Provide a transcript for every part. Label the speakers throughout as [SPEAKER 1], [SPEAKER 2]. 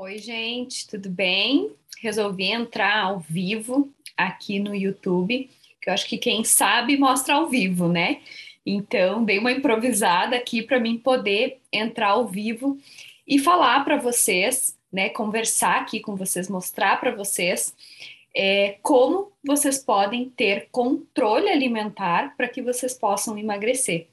[SPEAKER 1] Oi, gente, tudo bem? Resolvi entrar ao vivo aqui no YouTube, que eu acho que quem sabe mostra ao vivo, né? Então, dei uma improvisada aqui para mim poder entrar ao vivo e falar para vocês, né? Conversar aqui com vocês, mostrar para vocês é, como vocês podem ter controle alimentar para que vocês possam emagrecer.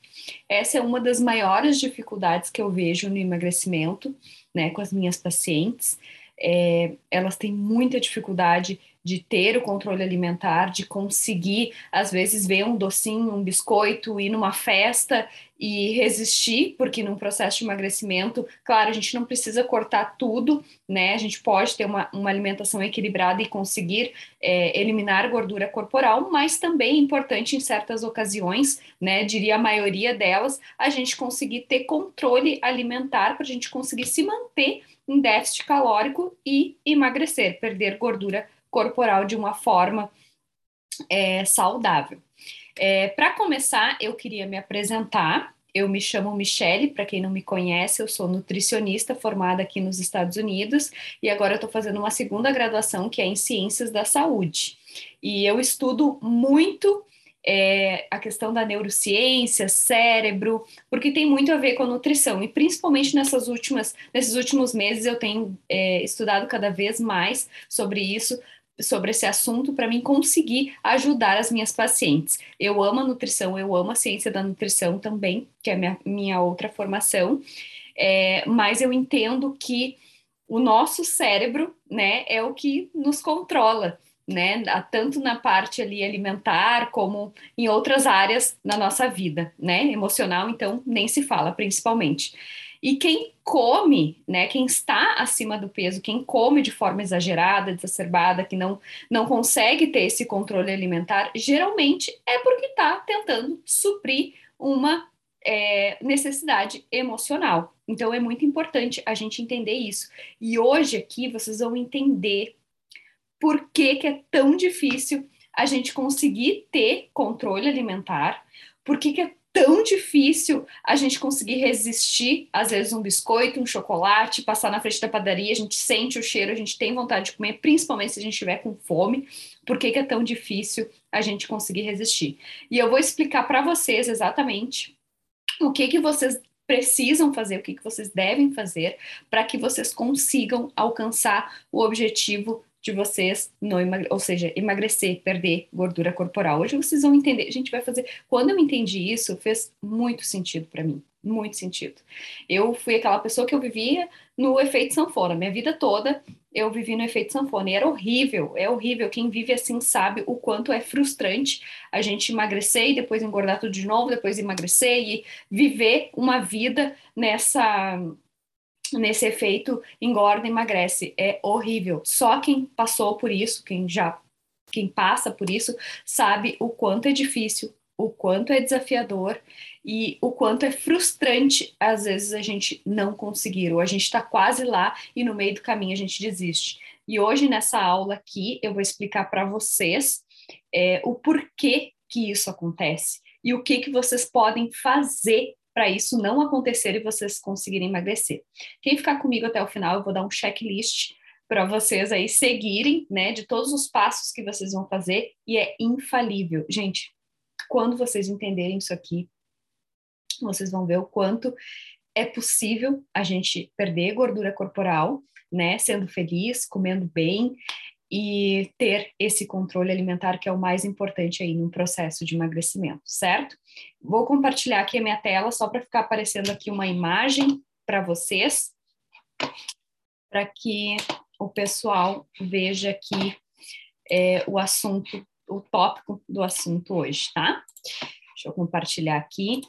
[SPEAKER 1] Essa é uma das maiores dificuldades que eu vejo no emagrecimento, né, com as minhas pacientes. É, elas têm muita dificuldade de ter o controle alimentar, de conseguir, às vezes, ver um docinho, um biscoito, ir numa festa e resistir, porque num processo de emagrecimento, claro, a gente não precisa cortar tudo, né? A gente pode ter uma, uma alimentação equilibrada e conseguir é, eliminar gordura corporal, mas também é importante em certas ocasiões, né? Diria a maioria delas, a gente conseguir ter controle alimentar para a gente conseguir se manter em déficit calórico e emagrecer, perder gordura corporal de uma forma é, saudável. É, para começar, eu queria me apresentar. Eu me chamo Michele, para quem não me conhece, eu sou nutricionista formada aqui nos Estados Unidos e agora estou fazendo uma segunda graduação que é em Ciências da Saúde. E eu estudo muito é, a questão da neurociência, cérebro, porque tem muito a ver com a nutrição. E principalmente nessas últimas, nesses últimos meses eu tenho é, estudado cada vez mais sobre isso, sobre esse assunto para mim conseguir ajudar as minhas pacientes. Eu amo a nutrição, eu amo a ciência da nutrição também, que é minha, minha outra formação, é, mas eu entendo que o nosso cérebro, né, é o que nos controla, né, tanto na parte ali alimentar como em outras áreas na nossa vida, né, emocional, então nem se fala, principalmente. E quem come, né, quem está acima do peso, quem come de forma exagerada, exacerbada, que não, não consegue ter esse controle alimentar, geralmente é porque está tentando suprir uma é, necessidade emocional. Então é muito importante a gente entender isso. E hoje aqui vocês vão entender por que, que é tão difícil a gente conseguir ter controle alimentar, por que, que é tão difícil a gente conseguir resistir, às vezes, um biscoito, um chocolate, passar na frente da padaria, a gente sente o cheiro, a gente tem vontade de comer, principalmente se a gente estiver com fome. Por que, que é tão difícil a gente conseguir resistir? E eu vou explicar para vocês exatamente o que, que vocês precisam fazer, o que, que vocês devem fazer para que vocês consigam alcançar o objetivo de vocês não ou seja, emagrecer, perder gordura corporal. Hoje vocês vão entender, a gente vai fazer. Quando eu entendi isso, fez muito sentido para mim, muito sentido. Eu fui aquela pessoa que eu vivia no efeito sanfona, minha vida toda eu vivi no efeito sanfona e era horrível, é horrível. Quem vive assim sabe o quanto é frustrante a gente emagrecer e depois engordar tudo de novo, depois emagrecer e viver uma vida nessa nesse efeito engorda, emagrece. É horrível. Só quem passou por isso, quem já quem passa por isso, sabe o quanto é difícil, o quanto é desafiador e o quanto é frustrante às vezes a gente não conseguir, ou a gente está quase lá e no meio do caminho a gente desiste. E hoje nessa aula aqui eu vou explicar para vocês é, o porquê que isso acontece e o que que vocês podem fazer para isso não acontecer e vocês conseguirem emagrecer. Quem ficar comigo até o final, eu vou dar um checklist para vocês aí seguirem, né, de todos os passos que vocês vão fazer e é infalível. Gente, quando vocês entenderem isso aqui, vocês vão ver o quanto é possível a gente perder gordura corporal, né, sendo feliz, comendo bem e ter esse controle alimentar que é o mais importante aí no processo de emagrecimento, certo? Vou compartilhar aqui a minha tela só para ficar aparecendo aqui uma imagem para vocês, para que o pessoal veja aqui é, o assunto, o tópico do assunto hoje, tá? Deixa eu compartilhar aqui.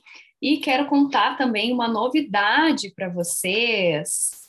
[SPEAKER 1] E quero contar também uma novidade para vocês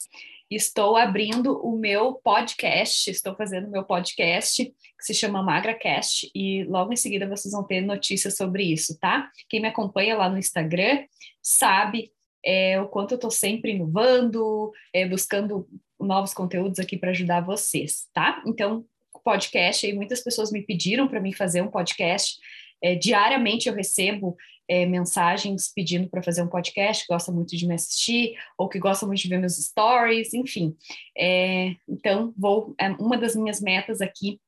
[SPEAKER 1] estou abrindo o meu podcast, estou fazendo meu podcast que se chama MagraCast e logo em seguida vocês vão ter notícias sobre isso, tá? Quem me acompanha lá no Instagram sabe é, o quanto eu estou sempre inovando, é, buscando novos conteúdos aqui para ajudar vocês, tá? Então, podcast aí muitas pessoas me pediram para mim fazer um podcast. É, diariamente eu recebo é, mensagens pedindo para fazer um podcast, que gosta muito de me assistir, ou que gosta muito de ver meus stories, enfim. É, então, vou. É, uma das minhas metas aqui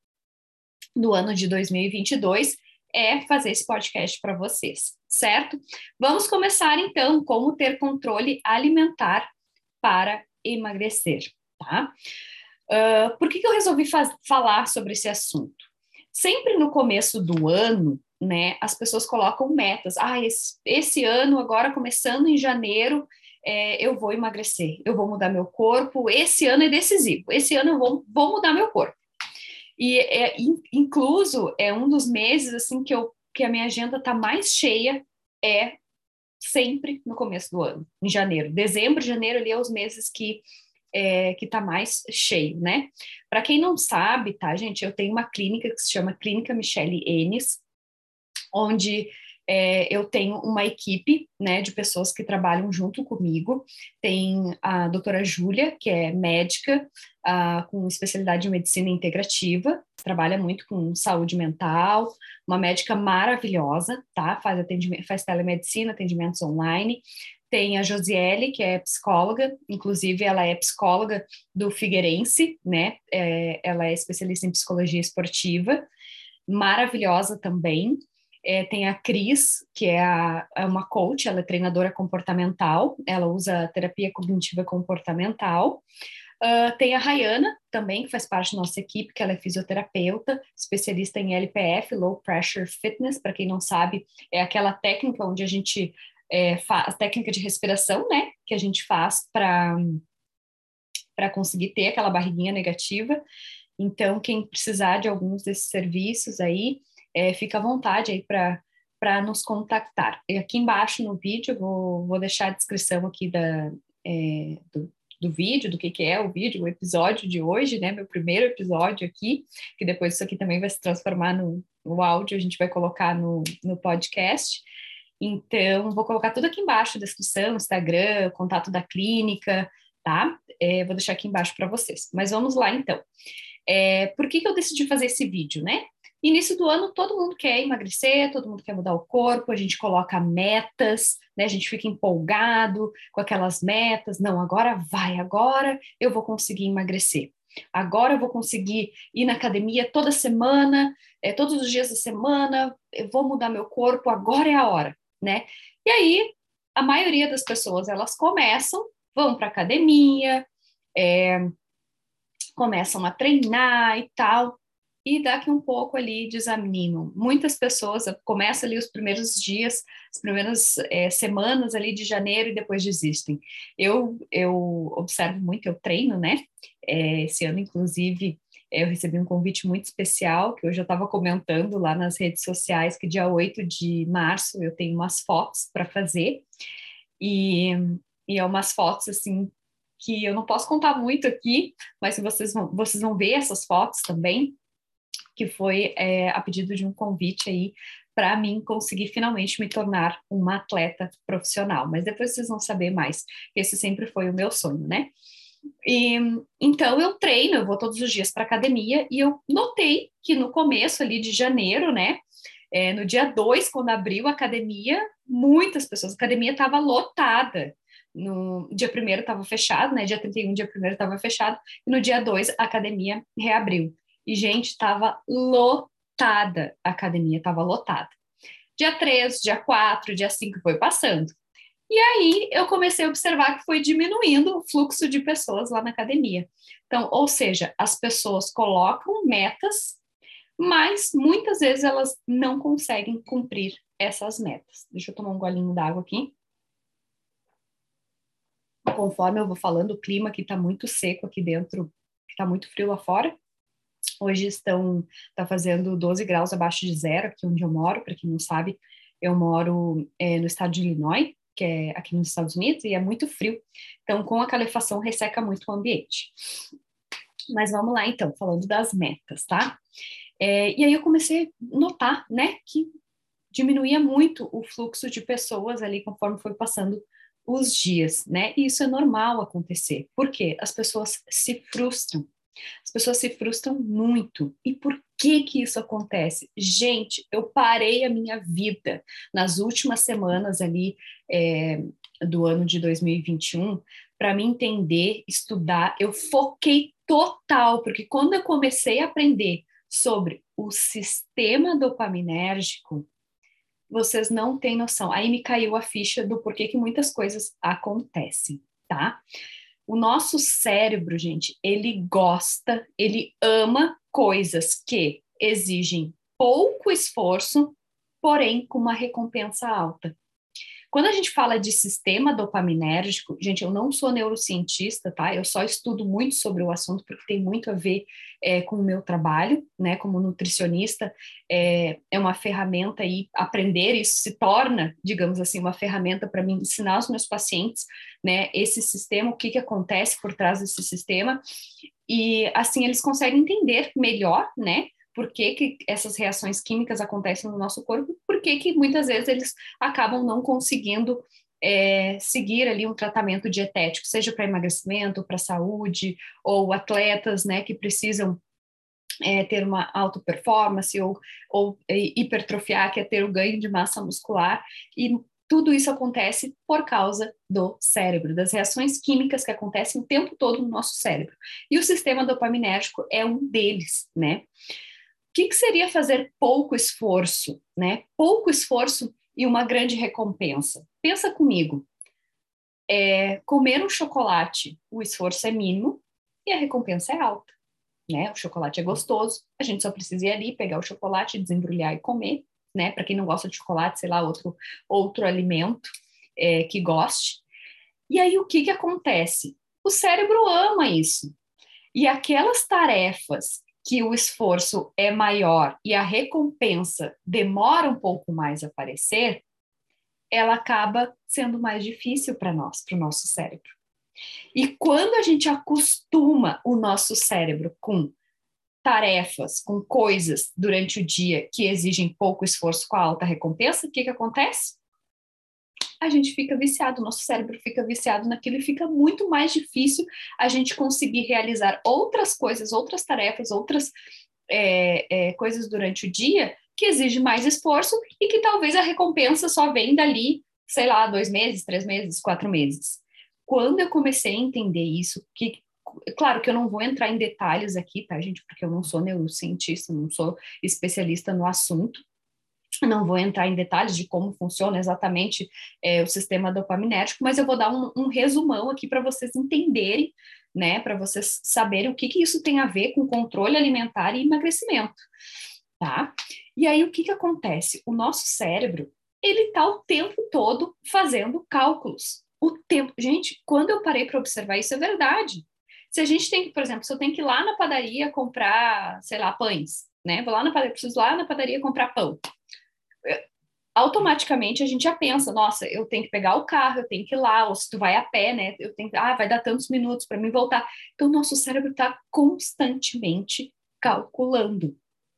[SPEAKER 1] no ano de 2022 é fazer esse podcast para vocês, certo? Vamos começar então como ter controle alimentar para emagrecer, tá? Uh, por que, que eu resolvi falar sobre esse assunto? Sempre no começo do ano, né, as pessoas colocam metas. Ah, esse, esse ano, agora começando em janeiro, é, eu vou emagrecer, eu vou mudar meu corpo. Esse ano é decisivo, esse ano eu vou, vou mudar meu corpo. E é, incluso é um dos meses assim que eu que a minha agenda está mais cheia é sempre no começo do ano, em janeiro. Dezembro, janeiro ali é os meses que é, que está mais cheio, né? Para quem não sabe, tá, gente, eu tenho uma clínica que se chama Clínica Michele Enes, onde é, eu tenho uma equipe né, de pessoas que trabalham junto comigo. Tem a doutora Júlia, que é médica com especialidade em medicina integrativa, trabalha muito com saúde mental, uma médica maravilhosa, tá? Faz, atendimento, faz telemedicina, atendimentos online. Tem a Josiele, que é psicóloga, inclusive ela é psicóloga do Figueirense, né? É, ela é especialista em psicologia esportiva, maravilhosa também. É, tem a Cris, que é, a, é, uma coach, ela é treinadora comportamental, ela usa terapia cognitiva comportamental. Uh, tem a Rayana, também, que faz parte da nossa equipe, que ela é fisioterapeuta, especialista em LPF, Low Pressure Fitness, para quem não sabe, é aquela técnica onde a gente é, faz, técnica de respiração, né, que a gente faz para para conseguir ter aquela barriguinha negativa. Então, quem precisar de alguns desses serviços aí, é, fica à vontade aí para para nos contactar. E aqui embaixo no vídeo, vou, vou deixar a descrição aqui da, é, do, do vídeo, do que, que é o vídeo, o episódio de hoje, né? Meu primeiro episódio aqui, que depois isso aqui também vai se transformar no, no áudio, a gente vai colocar no, no podcast. Então, vou colocar tudo aqui embaixo, descrição, Instagram, contato da clínica, tá? É, vou deixar aqui embaixo para vocês. Mas vamos lá, então. É, por que, que eu decidi fazer esse vídeo, né? Início do ano, todo mundo quer emagrecer, todo mundo quer mudar o corpo, a gente coloca metas, né? A gente fica empolgado com aquelas metas. Não, agora vai, agora eu vou conseguir emagrecer. Agora eu vou conseguir ir na academia toda semana, é, todos os dias da semana, eu vou mudar meu corpo, agora é a hora, né? E aí, a maioria das pessoas, elas começam, vão para academia, é, começam a treinar e tal, e daqui um pouco ali desanimam. Muitas pessoas começam ali os primeiros dias, as primeiras é, semanas ali de janeiro e depois desistem. Eu, eu observo muito, eu treino, né? É, esse ano, inclusive, eu recebi um convite muito especial, que eu estava comentando lá nas redes sociais, que dia 8 de março eu tenho umas fotos para fazer, e, e é umas fotos, assim, que eu não posso contar muito aqui, mas vocês vão, vocês vão ver essas fotos também, que foi é, a pedido de um convite aí para mim conseguir finalmente me tornar uma atleta profissional. Mas depois vocês vão saber mais. Esse sempre foi o meu sonho, né? E, então eu treino, eu vou todos os dias para academia e eu notei que no começo ali de janeiro, né? É, no dia 2, quando abriu a academia, muitas pessoas, a academia estava lotada. No dia 1 estava fechado, né? Dia 31, dia 1 estava fechado, e no dia 2 a academia reabriu. E, gente, estava lotada, a academia estava lotada. Dia 3, dia 4, dia 5 foi passando. E aí eu comecei a observar que foi diminuindo o fluxo de pessoas lá na academia. Então, ou seja, as pessoas colocam metas, mas muitas vezes elas não conseguem cumprir essas metas. Deixa eu tomar um golinho d'água aqui. Conforme eu vou falando, o clima aqui está muito seco aqui dentro, está muito frio lá fora. Hoje estão tá fazendo 12 graus abaixo de zero aqui onde eu moro. Para quem não sabe, eu moro é, no estado de Illinois, que é aqui nos Estados Unidos, e é muito frio. Então, com a calefação, resseca muito o ambiente. Mas vamos lá, então, falando das metas, tá? É, e aí eu comecei a notar, né, que diminuía muito o fluxo de pessoas ali conforme foi passando os dias, né? E isso é normal acontecer. Por quê? As pessoas se frustram As pessoas se frustram muito. E por que que isso acontece? Gente, eu parei a minha vida nas últimas semanas ali é, do ano de 2021 para me entender, estudar. Eu foquei total, porque quando eu comecei a aprender sobre o sistema dopaminérgico, vocês não têm noção. Aí me caiu a ficha do porquê que muitas coisas acontecem, tá? O nosso cérebro, gente, ele gosta, ele ama coisas que exigem pouco esforço, porém com uma recompensa alta. Quando a gente fala de sistema dopaminérgico, gente, eu não sou neurocientista, tá? Eu só estudo muito sobre o assunto porque tem muito a ver é, com o meu trabalho, né? Como nutricionista, é, é uma ferramenta e aprender isso se torna, digamos assim, uma ferramenta para mim ensinar os meus pacientes, né? Esse sistema, o que que acontece por trás desse sistema e assim eles conseguem entender melhor, né? Por que, que essas reações químicas acontecem no nosso corpo, por que, que muitas vezes eles acabam não conseguindo é, seguir ali um tratamento dietético, seja para emagrecimento, para saúde, ou atletas né, que precisam é, ter uma alta performance ou, ou é, hipertrofiar, que é ter o ganho de massa muscular, e tudo isso acontece por causa do cérebro, das reações químicas que acontecem o tempo todo no nosso cérebro. E o sistema dopaminérgico é um deles, né? Que, que seria fazer pouco esforço, né? Pouco esforço e uma grande recompensa. Pensa comigo. É, comer um chocolate, o esforço é mínimo e a recompensa é alta. Né? O chocolate é gostoso, a gente só precisa ir ali, pegar o chocolate, desembrulhar e comer, né? Para quem não gosta de chocolate, sei lá, outro, outro alimento é, que goste. E aí o que, que acontece? O cérebro ama isso. E aquelas tarefas que o esforço é maior e a recompensa demora um pouco mais a aparecer, ela acaba sendo mais difícil para nós, para o nosso cérebro. E quando a gente acostuma o nosso cérebro com tarefas, com coisas durante o dia que exigem pouco esforço com alta recompensa, o que, que acontece? A gente fica viciado, nosso cérebro fica viciado naquilo e fica muito mais difícil a gente conseguir realizar outras coisas, outras tarefas, outras é, é, coisas durante o dia que exige mais esforço e que talvez a recompensa só vem dali, sei lá, dois meses, três meses, quatro meses. Quando eu comecei a entender isso, que claro que eu não vou entrar em detalhes aqui, tá, gente, porque eu não sou neurocientista, não sou especialista no assunto, não vou entrar em detalhes de como funciona exatamente é, o sistema dopaminérgico, mas eu vou dar um, um resumão aqui para vocês entenderem, né, para vocês saberem o que, que isso tem a ver com controle alimentar e emagrecimento, tá? E aí o que, que acontece? O nosso cérebro, ele está o tempo todo fazendo cálculos. O tempo, gente, quando eu parei para observar isso é verdade. Se a gente tem que, por exemplo, se eu tenho que ir lá na padaria comprar, sei lá, pães, né? Vou lá na padaria, preciso lá na padaria comprar pão automaticamente a gente já pensa, nossa, eu tenho que pegar o carro, eu tenho que ir lá, ou se tu vai a pé, né, eu tenho, ah, vai dar tantos minutos para mim voltar. Então, nosso cérebro está constantemente calculando,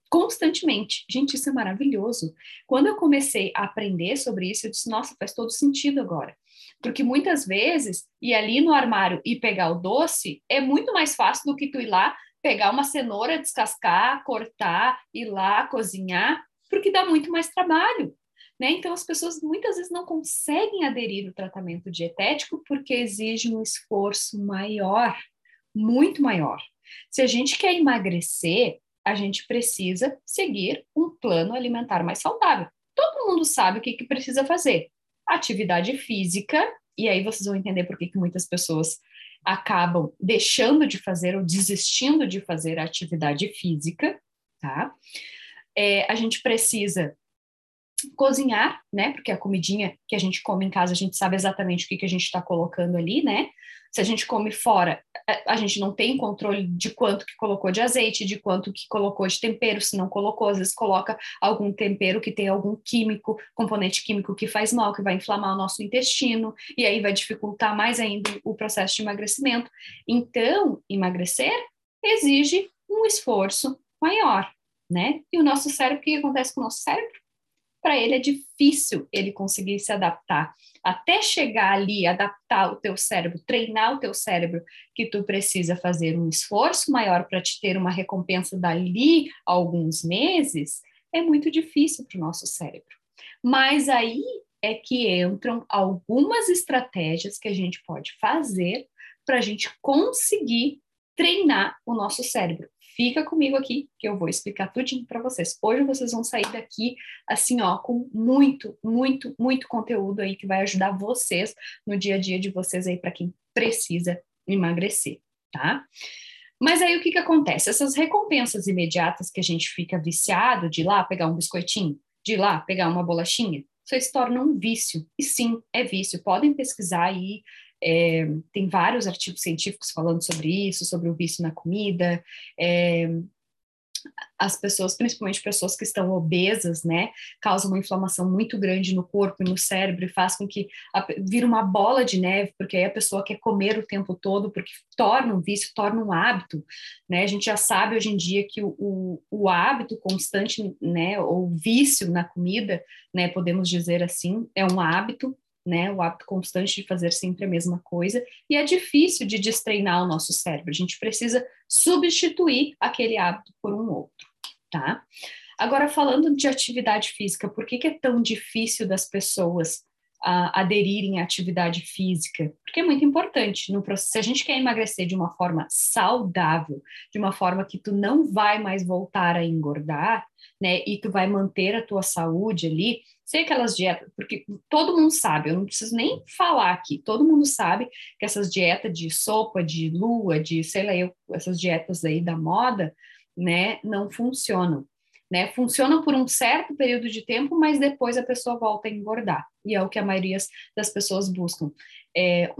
[SPEAKER 1] constantemente. Gente, isso é maravilhoso. Quando eu comecei a aprender sobre isso, eu disse, nossa, faz todo sentido agora. Porque muitas vezes, ir ali no armário e pegar o doce é muito mais fácil do que tu ir lá, pegar uma cenoura, descascar, cortar, ir lá, cozinhar, porque dá muito mais trabalho. Né? Então, as pessoas muitas vezes não conseguem aderir ao tratamento dietético porque exige um esforço maior, muito maior. Se a gente quer emagrecer, a gente precisa seguir um plano alimentar mais saudável. Todo mundo sabe o que, que precisa fazer. Atividade física, e aí vocês vão entender por que, que muitas pessoas acabam deixando de fazer ou desistindo de fazer a atividade física, tá? É, a gente precisa cozinhar, né? Porque a comidinha que a gente come em casa, a gente sabe exatamente o que, que a gente está colocando ali, né? Se a gente come fora, a gente não tem controle de quanto que colocou de azeite, de quanto que colocou de tempero, se não colocou, às vezes coloca algum tempero que tem algum químico, componente químico que faz mal, que vai inflamar o nosso intestino, e aí vai dificultar mais ainda o processo de emagrecimento. Então, emagrecer exige um esforço maior, né? E o nosso cérebro, o que acontece com o nosso cérebro? para ele é difícil ele conseguir se adaptar. Até chegar ali, adaptar o teu cérebro, treinar o teu cérebro, que tu precisa fazer um esforço maior para te ter uma recompensa dali a alguns meses, é muito difícil para o nosso cérebro. Mas aí é que entram algumas estratégias que a gente pode fazer para a gente conseguir treinar o nosso cérebro. Fica comigo aqui que eu vou explicar tudinho para vocês. Hoje vocês vão sair daqui assim, ó, com muito, muito, muito conteúdo aí que vai ajudar vocês no dia a dia de vocês aí para quem precisa emagrecer, tá? Mas aí o que que acontece? Essas recompensas imediatas que a gente fica viciado de ir lá pegar um biscoitinho, de ir lá pegar uma bolachinha, isso se torna um vício. E sim, é vício. Podem pesquisar aí é, tem vários artigos científicos falando sobre isso, sobre o vício na comida. É, as pessoas, principalmente pessoas que estão obesas, né, causam uma inflamação muito grande no corpo e no cérebro e faz com que a, vira uma bola de neve, porque aí a pessoa quer comer o tempo todo, porque torna um vício, torna um hábito, né, a gente já sabe hoje em dia que o, o, o hábito constante, né, ou vício na comida, né, podemos dizer assim, é um hábito, né? O hábito constante de fazer sempre a mesma coisa, e é difícil de destreinar o nosso cérebro. A gente precisa substituir aquele hábito por um outro, tá? Agora, falando de atividade física, por que, que é tão difícil das pessoas uh, aderirem à atividade física? Porque é muito importante. No processo, se a gente quer emagrecer de uma forma saudável, de uma forma que tu não vai mais voltar a engordar, né? E tu vai manter a tua saúde ali, sem aquelas dietas, porque todo mundo sabe, eu não preciso nem falar aqui, todo mundo sabe que essas dietas de sopa, de lua, de sei lá, eu, essas dietas aí da moda, né, não funcionam. Né, funcionam por um certo período de tempo, mas depois a pessoa volta a engordar. E é o que a maioria das pessoas buscam. É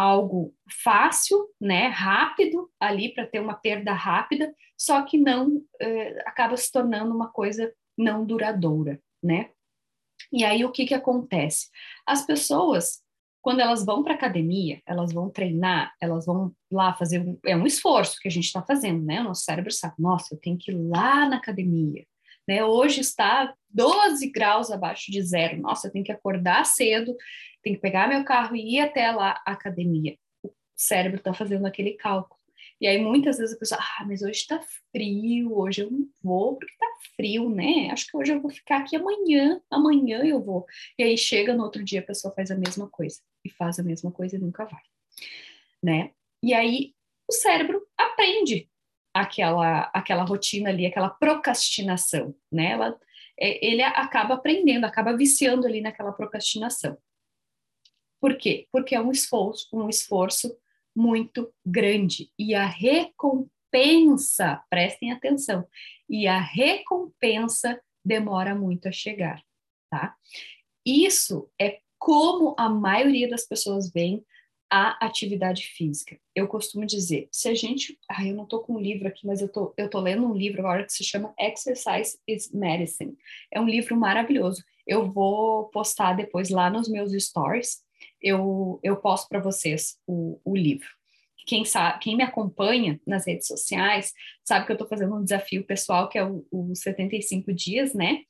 [SPEAKER 1] algo fácil, né, rápido ali para ter uma perda rápida, só que não é, acaba se tornando uma coisa não duradoura, né? E aí o que que acontece? As pessoas quando elas vão para academia, elas vão treinar, elas vão lá fazer um, é um esforço que a gente está fazendo, né? O nosso cérebro sabe, nossa, eu tenho que ir lá na academia, né? Hoje está 12 graus abaixo de zero, nossa, eu tenho que acordar cedo, tenho que pegar meu carro e ir até lá academia. O cérebro está fazendo aquele cálculo. E aí muitas vezes a pessoa, ah, mas hoje está frio, hoje eu não vou porque está frio, né? Acho que hoje eu vou ficar aqui amanhã, amanhã eu vou. E aí chega no outro dia a pessoa faz a mesma coisa e faz a mesma coisa e nunca vai, né? E aí o cérebro aprende aquela aquela rotina ali, aquela procrastinação, né? Ela, é, ele acaba aprendendo, acaba viciando ali naquela procrastinação. Por quê? Porque é um esforço, um esforço muito grande e a recompensa, prestem atenção, e a recompensa demora muito a chegar, tá? Isso é como a maioria das pessoas vem a atividade física. Eu costumo dizer, se a gente, ah, eu não tô com um livro aqui, mas eu tô, eu tô lendo um livro agora que se chama Exercise is Medicine. É um livro maravilhoso. Eu vou postar depois lá nos meus stories eu, eu posto para vocês o, o livro. Quem, sabe, quem me acompanha nas redes sociais sabe que eu estou fazendo um desafio pessoal que é o, o 75 dias, né?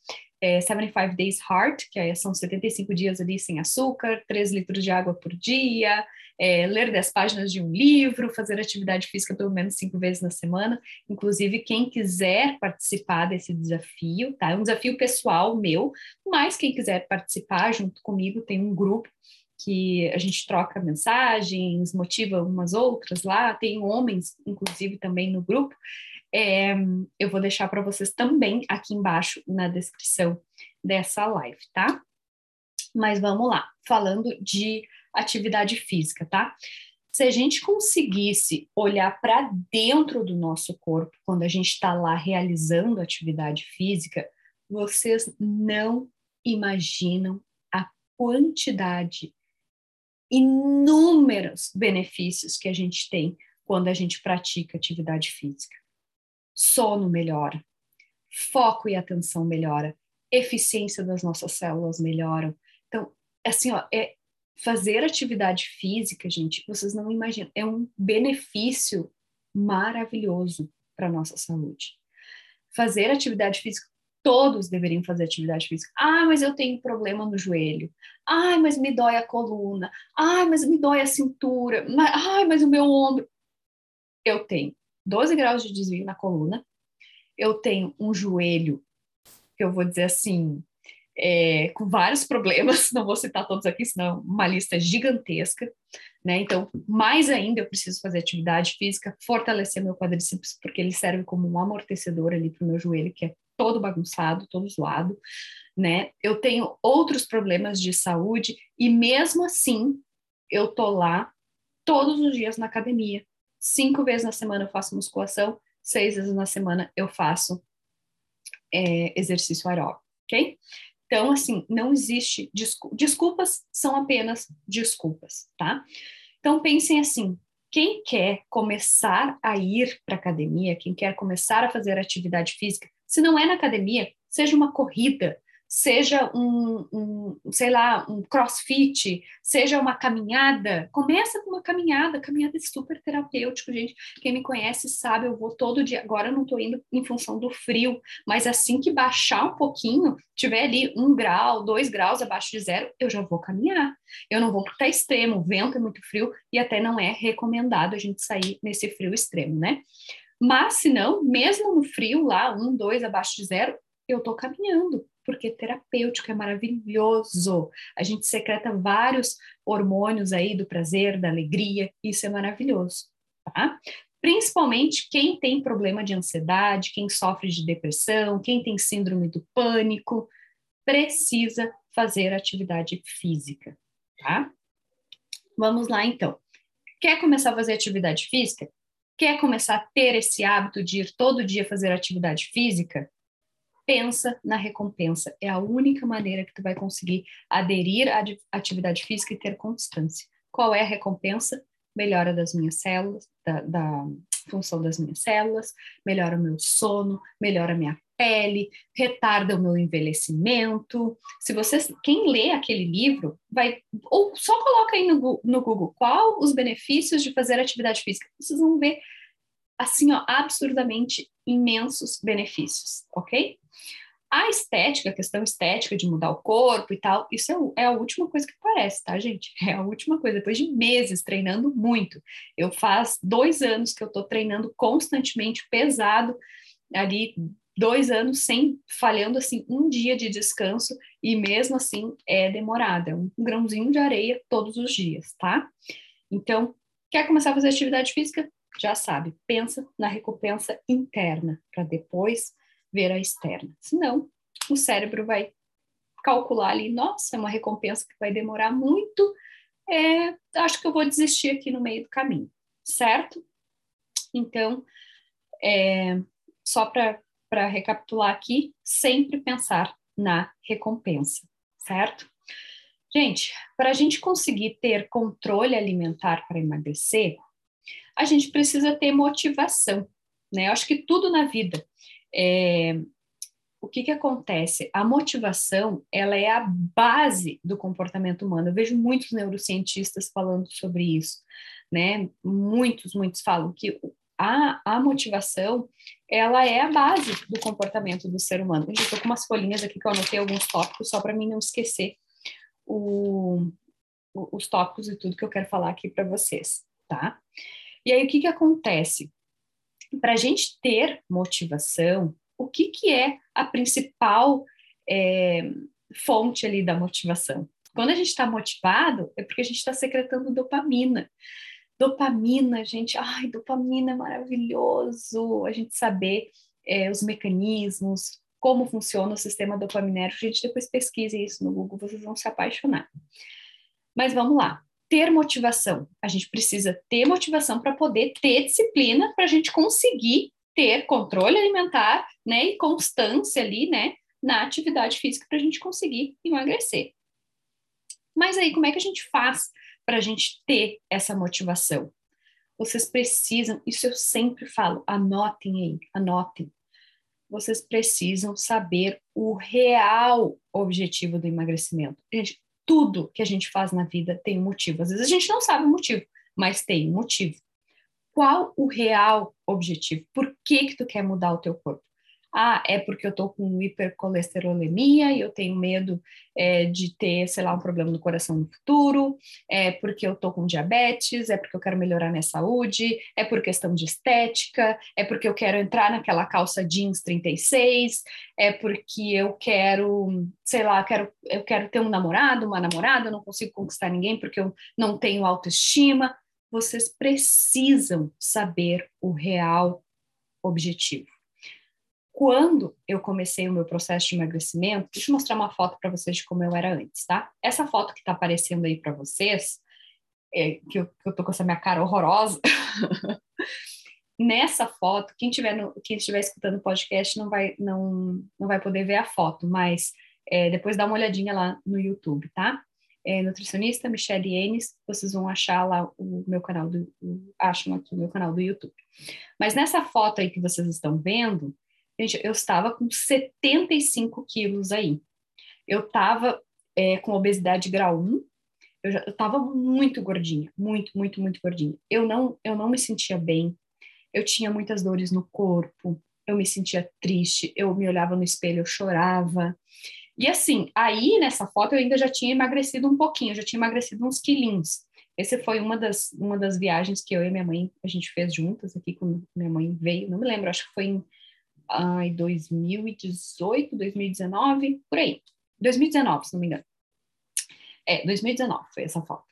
[SPEAKER 1] É 75 Days Heart, que são 75 dias ali sem açúcar, 3 litros de água por dia, é, ler 10 páginas de um livro, fazer atividade física pelo menos cinco vezes na semana. Inclusive, quem quiser participar desse desafio, tá? É um desafio pessoal meu, mas quem quiser participar junto comigo, tem um grupo que a gente troca mensagens, motiva umas outras lá, tem homens, inclusive, também no grupo. É, eu vou deixar para vocês também aqui embaixo na descrição dessa live, tá? Mas vamos lá, falando de atividade física, tá? Se a gente conseguisse olhar para dentro do nosso corpo quando a gente está lá realizando atividade física, vocês não imaginam a quantidade inúmeros benefícios que a gente tem quando a gente pratica atividade física. Sono melhora, foco e atenção melhora, eficiência das nossas células melhoram. Então, assim, ó, é fazer atividade física, gente, vocês não imaginam, é um benefício maravilhoso para nossa saúde. Fazer atividade física todos deveriam fazer atividade física. Ah, mas eu tenho problema no joelho. Ai, mas me dói a coluna. Ai, mas me dói a cintura. Ai, mas o meu ombro. Eu tenho 12 graus de desvio na coluna. Eu tenho um joelho, que eu vou dizer assim, é, com vários problemas, não vou citar todos aqui, senão uma lista gigantesca, né? Então, mais ainda eu preciso fazer atividade física, fortalecer meu quadríceps, porque ele serve como um amortecedor ali para o meu joelho, que é todo bagunçado, todo zoado, né? Eu tenho outros problemas de saúde e mesmo assim eu tô lá todos os dias na academia. Cinco vezes na semana eu faço musculação, seis vezes na semana eu faço é, exercício aeróbico, ok? Então, assim, não existe desculpa. desculpas, são apenas desculpas, tá? Então, pensem assim: quem quer começar a ir para academia, quem quer começar a fazer atividade física, se não é na academia, seja uma corrida, seja um, um, sei lá, um crossfit, seja uma caminhada, começa com uma caminhada, caminhada é super terapêutico, gente, quem me conhece sabe, eu vou todo dia, agora eu não estou indo em função do frio, mas assim que baixar um pouquinho, tiver ali um grau, dois graus abaixo de zero, eu já vou caminhar, eu não vou porque extremo, o vento é muito frio e até não é recomendado a gente sair nesse frio extremo, né? Mas se não, mesmo no frio lá, um, dois abaixo de zero, eu estou caminhando, porque terapêutico, é maravilhoso. A gente secreta vários hormônios aí do prazer, da alegria, isso é maravilhoso, tá? Principalmente quem tem problema de ansiedade, quem sofre de depressão, quem tem síndrome do pânico, precisa fazer atividade física, tá? Vamos lá então. Quer começar a fazer atividade física? Quer começar a ter esse hábito de ir todo dia fazer atividade física? pensa na recompensa. É a única maneira que tu vai conseguir aderir à atividade física e ter constância. Qual é a recompensa? Melhora das minhas células, da, da função das minhas células, melhora o meu sono, melhora a minha pele, retarda o meu envelhecimento. Se vocês, quem lê aquele livro, vai ou só coloca aí no, no Google qual os benefícios de fazer atividade física. Vocês vão ver assim, ó, absurdamente imensos benefícios, ok? A estética, a questão estética de mudar o corpo e tal, isso é, é, a última coisa que aparece, tá, gente? É a última coisa. Depois de meses treinando muito, eu faz dois anos que eu tô treinando constantemente, pesado, ali dois anos sem falhando assim um dia de descanso e mesmo assim é demorado, é um grãozinho de areia todos os dias, tá? Então, quer começar a fazer atividade física? Já sabe, pensa na recompensa interna para depois ver a externa. Senão, o cérebro vai calcular ali, nossa, é uma recompensa que vai demorar muito, é, acho que eu vou desistir aqui no meio do caminho, certo? Então, é, só para recapitular aqui, sempre pensar na recompensa, certo? Gente, para a gente conseguir ter controle alimentar para emagrecer, a gente precisa ter motivação, né? Eu acho que tudo na vida é, o que, que acontece? A motivação, ela é a base do comportamento humano. Eu vejo muitos neurocientistas falando sobre isso, né? Muitos, muitos falam que a, a motivação, ela é a base do comportamento do ser humano. Eu estou com umas folhinhas aqui que eu anotei alguns tópicos só para mim não esquecer o, o, os tópicos e tudo que eu quero falar aqui para vocês, tá? E aí, o que, que acontece? para a gente ter motivação, o que, que é a principal é, fonte ali da motivação? Quando a gente está motivado, é porque a gente está secretando dopamina. Dopamina, gente, ai, dopamina é maravilhoso, a gente saber é, os mecanismos, como funciona o sistema dopaminérgico. Gente, depois pesquise isso no Google, vocês vão se apaixonar. Mas vamos lá ter motivação. A gente precisa ter motivação para poder ter disciplina para a gente conseguir ter controle alimentar, né, e constância ali, né, na atividade física para a gente conseguir emagrecer. Mas aí, como é que a gente faz para a gente ter essa motivação? Vocês precisam, isso eu sempre falo, anotem aí, anotem. Vocês precisam saber o real objetivo do emagrecimento. Gente, tudo que a gente faz na vida tem um motivo. Às vezes a gente não sabe o motivo, mas tem um motivo. Qual o real objetivo? Por que que tu quer mudar o teu corpo? Ah, é porque eu tô com hipercolesterolemia e eu tenho medo é, de ter, sei lá, um problema no coração no futuro, é porque eu tô com diabetes, é porque eu quero melhorar minha saúde, é por questão de estética, é porque eu quero entrar naquela calça jeans 36, é porque eu quero, sei lá, quero, eu quero ter um namorado, uma namorada, eu não consigo conquistar ninguém porque eu não tenho autoestima. Vocês precisam saber o real objetivo quando eu comecei o meu processo de emagrecimento, deixa eu mostrar uma foto para vocês de como eu era antes, tá? Essa foto que está aparecendo aí para vocês, é, que, eu, que eu tô com essa minha cara horrorosa, nessa foto, quem tiver no, quem estiver escutando o podcast não vai não não vai poder ver a foto, mas é, depois dá uma olhadinha lá no YouTube, tá? É, nutricionista Michelle Enes, vocês vão achar lá o meu canal do acham aqui o meu canal do YouTube. Mas nessa foto aí que vocês estão vendo, Gente, eu estava com 75 quilos aí. Eu estava é, com obesidade grau 1, eu estava muito gordinha, muito, muito, muito gordinha. Eu não, eu não me sentia bem, eu tinha muitas dores no corpo, eu me sentia triste, eu me olhava no espelho, eu chorava. E assim, aí nessa foto eu ainda já tinha emagrecido um pouquinho, já tinha emagrecido uns quilinhos. Essa foi uma das, uma das viagens que eu e minha mãe, a gente fez juntas aqui, quando minha mãe veio, não me lembro, acho que foi em ai, 2018, 2019, por aí. 2019, se não me engano. É, 2019 foi essa foto.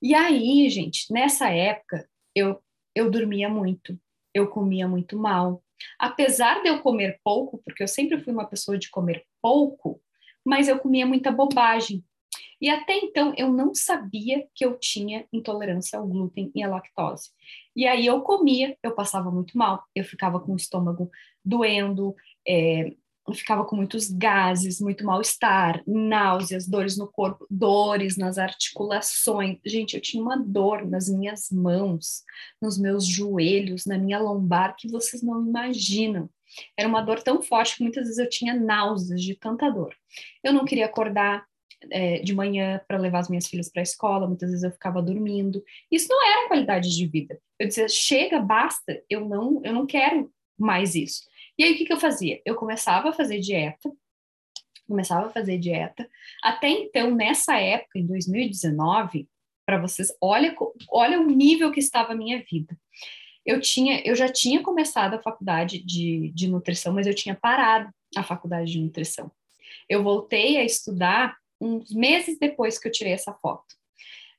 [SPEAKER 1] E aí, gente, nessa época, eu, eu dormia muito, eu comia muito mal. Apesar de eu comer pouco, porque eu sempre fui uma pessoa de comer pouco, mas eu comia muita bobagem. E até então eu não sabia que eu tinha intolerância ao glúten e à lactose. E aí eu comia, eu passava muito mal, eu ficava com o estômago doendo, é, eu ficava com muitos gases, muito mal-estar, náuseas, dores no corpo, dores nas articulações. Gente, eu tinha uma dor nas minhas mãos, nos meus joelhos, na minha lombar, que vocês não imaginam. Era uma dor tão forte que muitas vezes eu tinha náuseas de tanta dor. Eu não queria acordar, é, de manhã para levar as minhas filhas para a escola, muitas vezes eu ficava dormindo. Isso não era qualidade de vida. Eu dizia, chega, basta, eu não, eu não quero mais isso. E aí o que, que eu fazia? Eu começava a fazer dieta, começava a fazer dieta. Até então, nessa época, em 2019, para vocês, olha, olha o nível que estava a minha vida. Eu tinha, eu já tinha começado a faculdade de, de nutrição, mas eu tinha parado a faculdade de nutrição. Eu voltei a estudar uns meses depois que eu tirei essa foto.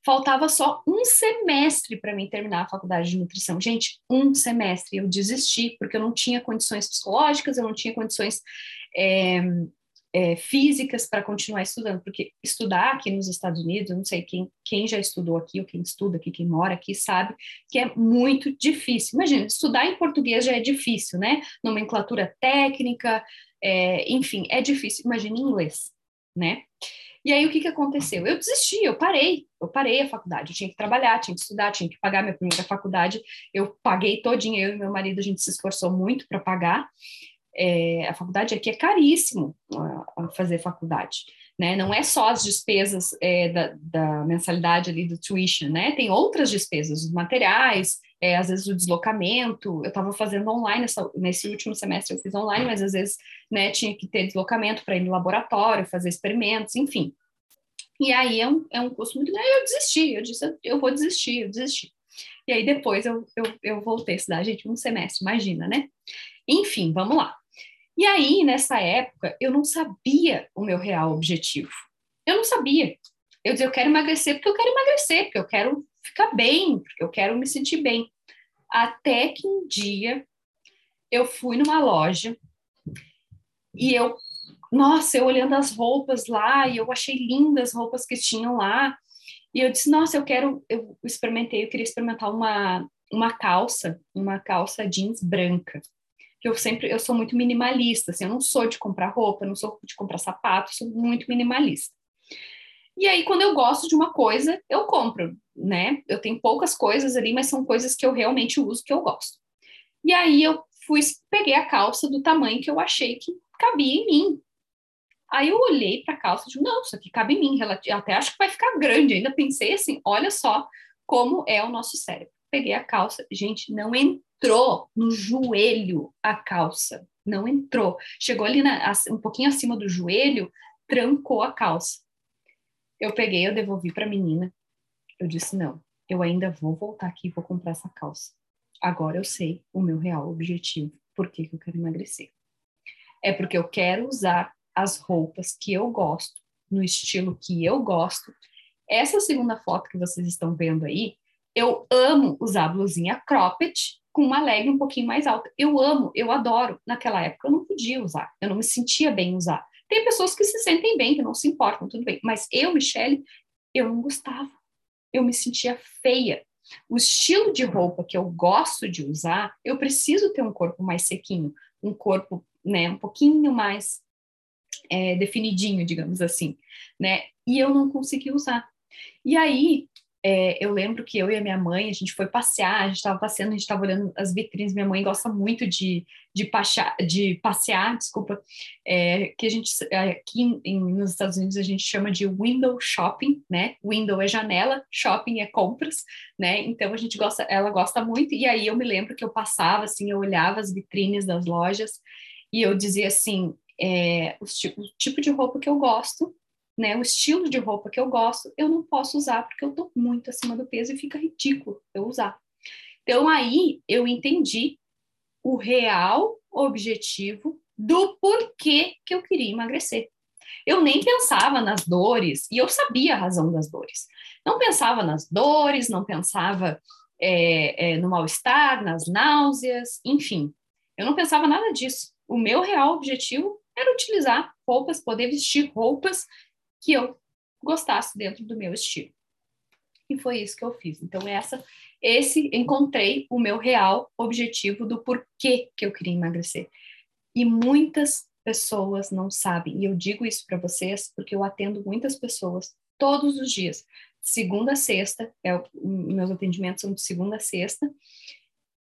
[SPEAKER 1] Faltava só um semestre para mim terminar a faculdade de nutrição. Gente, um semestre. Eu desisti, porque eu não tinha condições psicológicas, eu não tinha condições é, é, físicas para continuar estudando. Porque estudar aqui nos Estados Unidos, eu não sei quem, quem já estudou aqui, ou quem estuda aqui, quem mora aqui, sabe que é muito difícil. Imagina, estudar em português já é difícil, né? Nomenclatura técnica, é, enfim, é difícil. Imagina em inglês, né? E aí o que, que aconteceu? Eu desisti, eu parei, eu parei a faculdade, eu tinha que trabalhar, tinha que estudar, tinha que pagar minha primeira faculdade, eu paguei todinho, eu e meu marido, a gente se esforçou muito para pagar. É, a faculdade aqui é caríssimo a, a fazer faculdade. Né? Não é só as despesas é, da, da, mensalidade ali do tuition, né? Tem outras despesas, os materiais, é, às vezes o deslocamento. Eu estava fazendo online essa, nesse último semestre, eu fiz online, mas às vezes né, tinha que ter deslocamento para ir no laboratório, fazer experimentos, enfim. E aí é um, é um custo muito grande. Eu desisti, eu disse, eu vou desistir, eu desisti. E aí depois eu, eu, eu voltei a estudar, gente, um semestre, imagina, né? Enfim, vamos lá. E aí, nessa época, eu não sabia o meu real objetivo. Eu não sabia. Eu dizia, eu quero emagrecer porque eu quero emagrecer, porque eu quero ficar bem, porque eu quero me sentir bem. Até que um dia eu fui numa loja e eu, nossa, eu olhando as roupas lá e eu achei lindas as roupas que tinham lá. E eu disse, nossa, eu quero, eu experimentei, eu queria experimentar uma, uma calça, uma calça jeans branca. Que eu sempre, eu sou muito minimalista, assim, eu não sou de comprar roupa, não sou de comprar sapato, sou muito minimalista. E aí, quando eu gosto de uma coisa, eu compro, né? Eu tenho poucas coisas ali, mas são coisas que eu realmente uso, que eu gosto. E aí eu fui, peguei a calça do tamanho que eu achei que cabia em mim. Aí eu olhei para a calça e disse, não, isso aqui cabe em mim, até acho que vai ficar grande. Ainda pensei assim, olha só como é o nosso cérebro. Peguei a calça, gente, não entrou no joelho a calça. não entrou. Chegou ali na, um pouquinho acima do joelho, trancou a calça. Eu peguei, eu devolvi para a menina. Eu disse: não, eu ainda vou voltar aqui e vou comprar essa calça. Agora eu sei o meu real objetivo. Por que, eu quero emagrecer? É porque eu quero usar as roupas que eu gosto, no estilo que eu gosto. Essa segunda foto que vocês estão vendo aí, eu amo usar blusinha cropped com uma leg um pouquinho mais alta. Eu amo, eu adoro. Naquela época eu não podia usar, eu não me sentia bem usar. Tem pessoas que se sentem bem, que não se importam, tudo bem. Mas eu, Michelle, eu não gostava. Eu me sentia feia. O estilo de roupa que eu gosto de usar, eu preciso ter um corpo mais sequinho, um corpo, né, um pouquinho mais é, definidinho, digamos assim, né? E eu não consegui usar. E aí, é, eu lembro que eu e a minha mãe, a gente foi passear, a gente estava passeando, a gente estava olhando as vitrines, minha mãe gosta muito de, de, de passear, desculpa, é, que a gente, aqui em, nos Estados Unidos a gente chama de window shopping, né, window é janela, shopping é compras, né, então a gente gosta, ela gosta muito, e aí eu me lembro que eu passava, assim, eu olhava as vitrines das lojas, e eu dizia assim, é, o, tipo, o tipo de roupa que eu gosto, né, o estilo de roupa que eu gosto, eu não posso usar porque eu tô muito acima do peso e fica ridículo eu usar. Então aí eu entendi o real objetivo do porquê que eu queria emagrecer. Eu nem pensava nas dores e eu sabia a razão das dores. Não pensava nas dores, não pensava é, é, no mal-estar, nas náuseas, enfim. Eu não pensava nada disso. O meu real objetivo era utilizar roupas, poder vestir roupas que eu gostasse dentro do meu estilo. E foi isso que eu fiz. Então, essa, esse encontrei o meu real objetivo do porquê que eu queria emagrecer. E muitas pessoas não sabem. E eu digo isso para vocês porque eu atendo muitas pessoas todos os dias. Segunda a sexta, é, meus atendimentos são de segunda a sexta.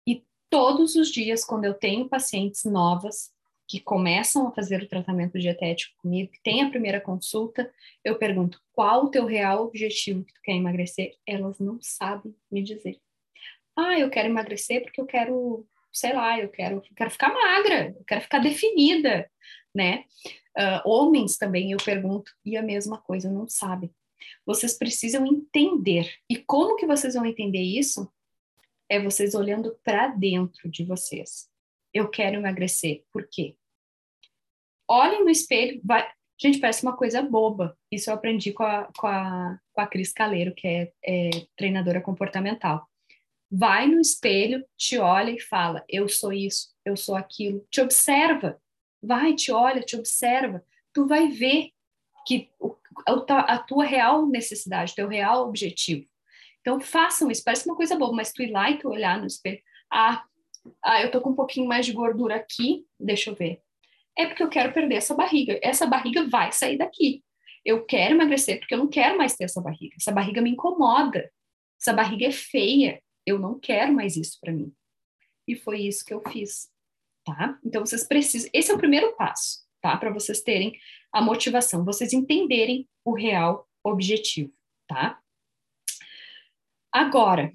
[SPEAKER 1] E todos os dias, quando eu tenho pacientes novas, que começam a fazer o tratamento dietético comigo, que tem a primeira consulta, eu pergunto qual o teu real objetivo que tu quer emagrecer? Elas não sabem me dizer. Ah, eu quero emagrecer porque eu quero, sei lá, eu quero, eu quero ficar magra, eu quero ficar definida, né? Uh, homens também eu pergunto e a mesma coisa, não sabem. Vocês precisam entender. E como que vocês vão entender isso? É vocês olhando para dentro de vocês eu quero emagrecer. Por quê? Olhem no espelho, vai... gente, parece uma coisa boba. Isso eu aprendi com a, com a, com a Cris Caleiro, que é, é treinadora comportamental. Vai no espelho, te olha e fala: Eu sou isso, eu sou aquilo. Te observa. Vai, te olha, te observa. Tu vai ver que a tua real necessidade, teu real objetivo. Então façam isso. Parece uma coisa boa, mas tu ir lá e tu olhar no espelho. Ah, ah, eu tô com um pouquinho mais de gordura aqui, deixa eu ver. É porque eu quero perder essa barriga. Essa barriga vai sair daqui. Eu quero emagrecer porque eu não quero mais ter essa barriga. Essa barriga me incomoda. Essa barriga é feia. Eu não quero mais isso para mim. E foi isso que eu fiz, tá? Então vocês precisam. Esse é o primeiro passo, tá? Para vocês terem a motivação, vocês entenderem o real objetivo, tá? Agora,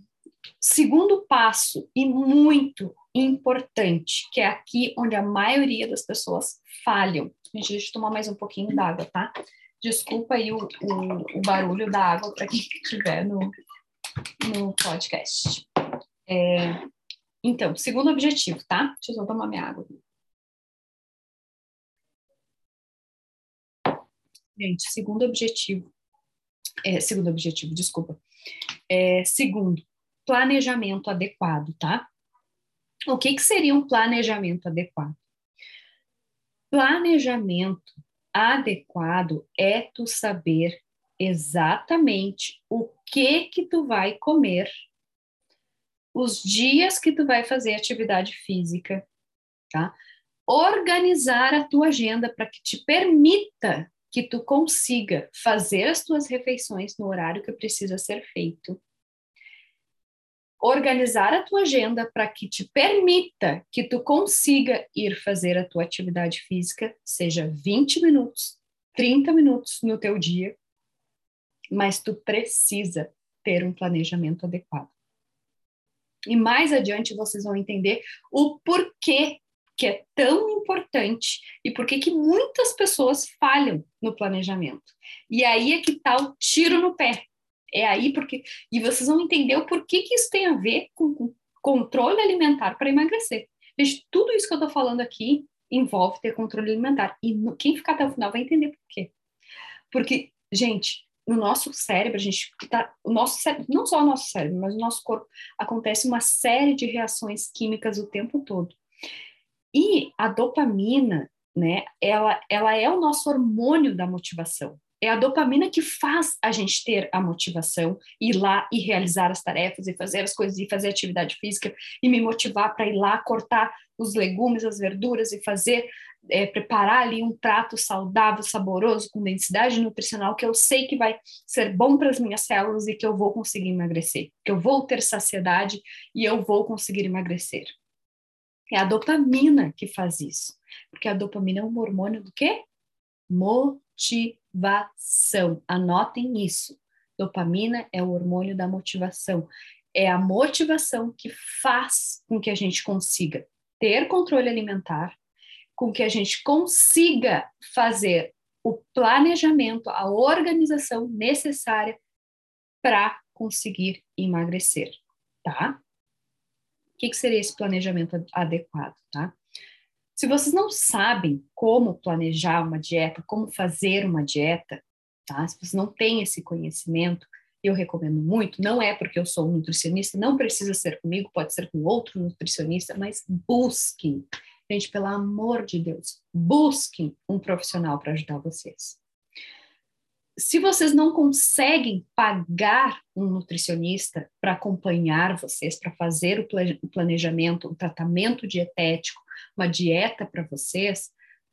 [SPEAKER 1] segundo passo e muito importante, que é aqui onde a maioria das pessoas falham. Gente, deixa eu tomar mais um pouquinho d'água, tá? Desculpa aí o, o, o barulho da água para quem estiver no, no podcast. É, então, segundo objetivo, tá? Deixa eu só tomar minha água. Gente, segundo objetivo. É, segundo objetivo, desculpa. É, segundo, planejamento adequado, tá? O que, que seria um planejamento adequado? Planejamento adequado é tu saber exatamente o que que tu vai comer, os dias que tu vai fazer atividade física, tá? Organizar a tua agenda para que te permita que tu consiga fazer as tuas refeições no horário que precisa ser feito organizar a tua agenda para que te permita que tu consiga ir fazer a tua atividade física, seja 20 minutos, 30 minutos no teu dia, mas tu precisa ter um planejamento adequado. E mais adiante vocês vão entender o porquê que é tão importante e por que que muitas pessoas falham no planejamento. E aí é que está o tiro no pé. É aí porque e vocês vão entender o porquê que isso tem a ver com, com controle alimentar para emagrecer. Gente, tudo isso que eu estou falando aqui envolve ter controle alimentar. E no, quem ficar até o final vai entender por quê. Porque, gente, no nosso cérebro, a gente tá, o nosso cérebro, não só o nosso cérebro, mas o nosso corpo, acontece uma série de reações químicas o tempo todo. E a dopamina, né, ela, ela é o nosso hormônio da motivação. É a dopamina que faz a gente ter a motivação, ir lá e realizar as tarefas e fazer as coisas e fazer atividade física e me motivar para ir lá cortar os legumes, as verduras e fazer é, preparar ali um prato saudável, saboroso, com densidade nutricional que eu sei que vai ser bom para as minhas células e que eu vou conseguir emagrecer, que eu vou ter saciedade e eu vou conseguir emagrecer. É a dopamina que faz isso, porque a dopamina é um hormônio do quê? Motivação. Anotem isso. Dopamina é o hormônio da motivação. É a motivação que faz com que a gente consiga ter controle alimentar, com que a gente consiga fazer o planejamento, a organização necessária para conseguir emagrecer, tá? O que, que seria esse planejamento adequado, tá? Se vocês não sabem como planejar uma dieta, como fazer uma dieta, tá? Se vocês não têm esse conhecimento, eu recomendo muito. Não é porque eu sou um nutricionista, não precisa ser comigo, pode ser com outro nutricionista, mas busquem Gente, pelo amor de Deus, busquem um profissional para ajudar vocês. Se vocês não conseguem pagar um nutricionista para acompanhar vocês, para fazer o planejamento, o tratamento dietético, uma dieta para vocês,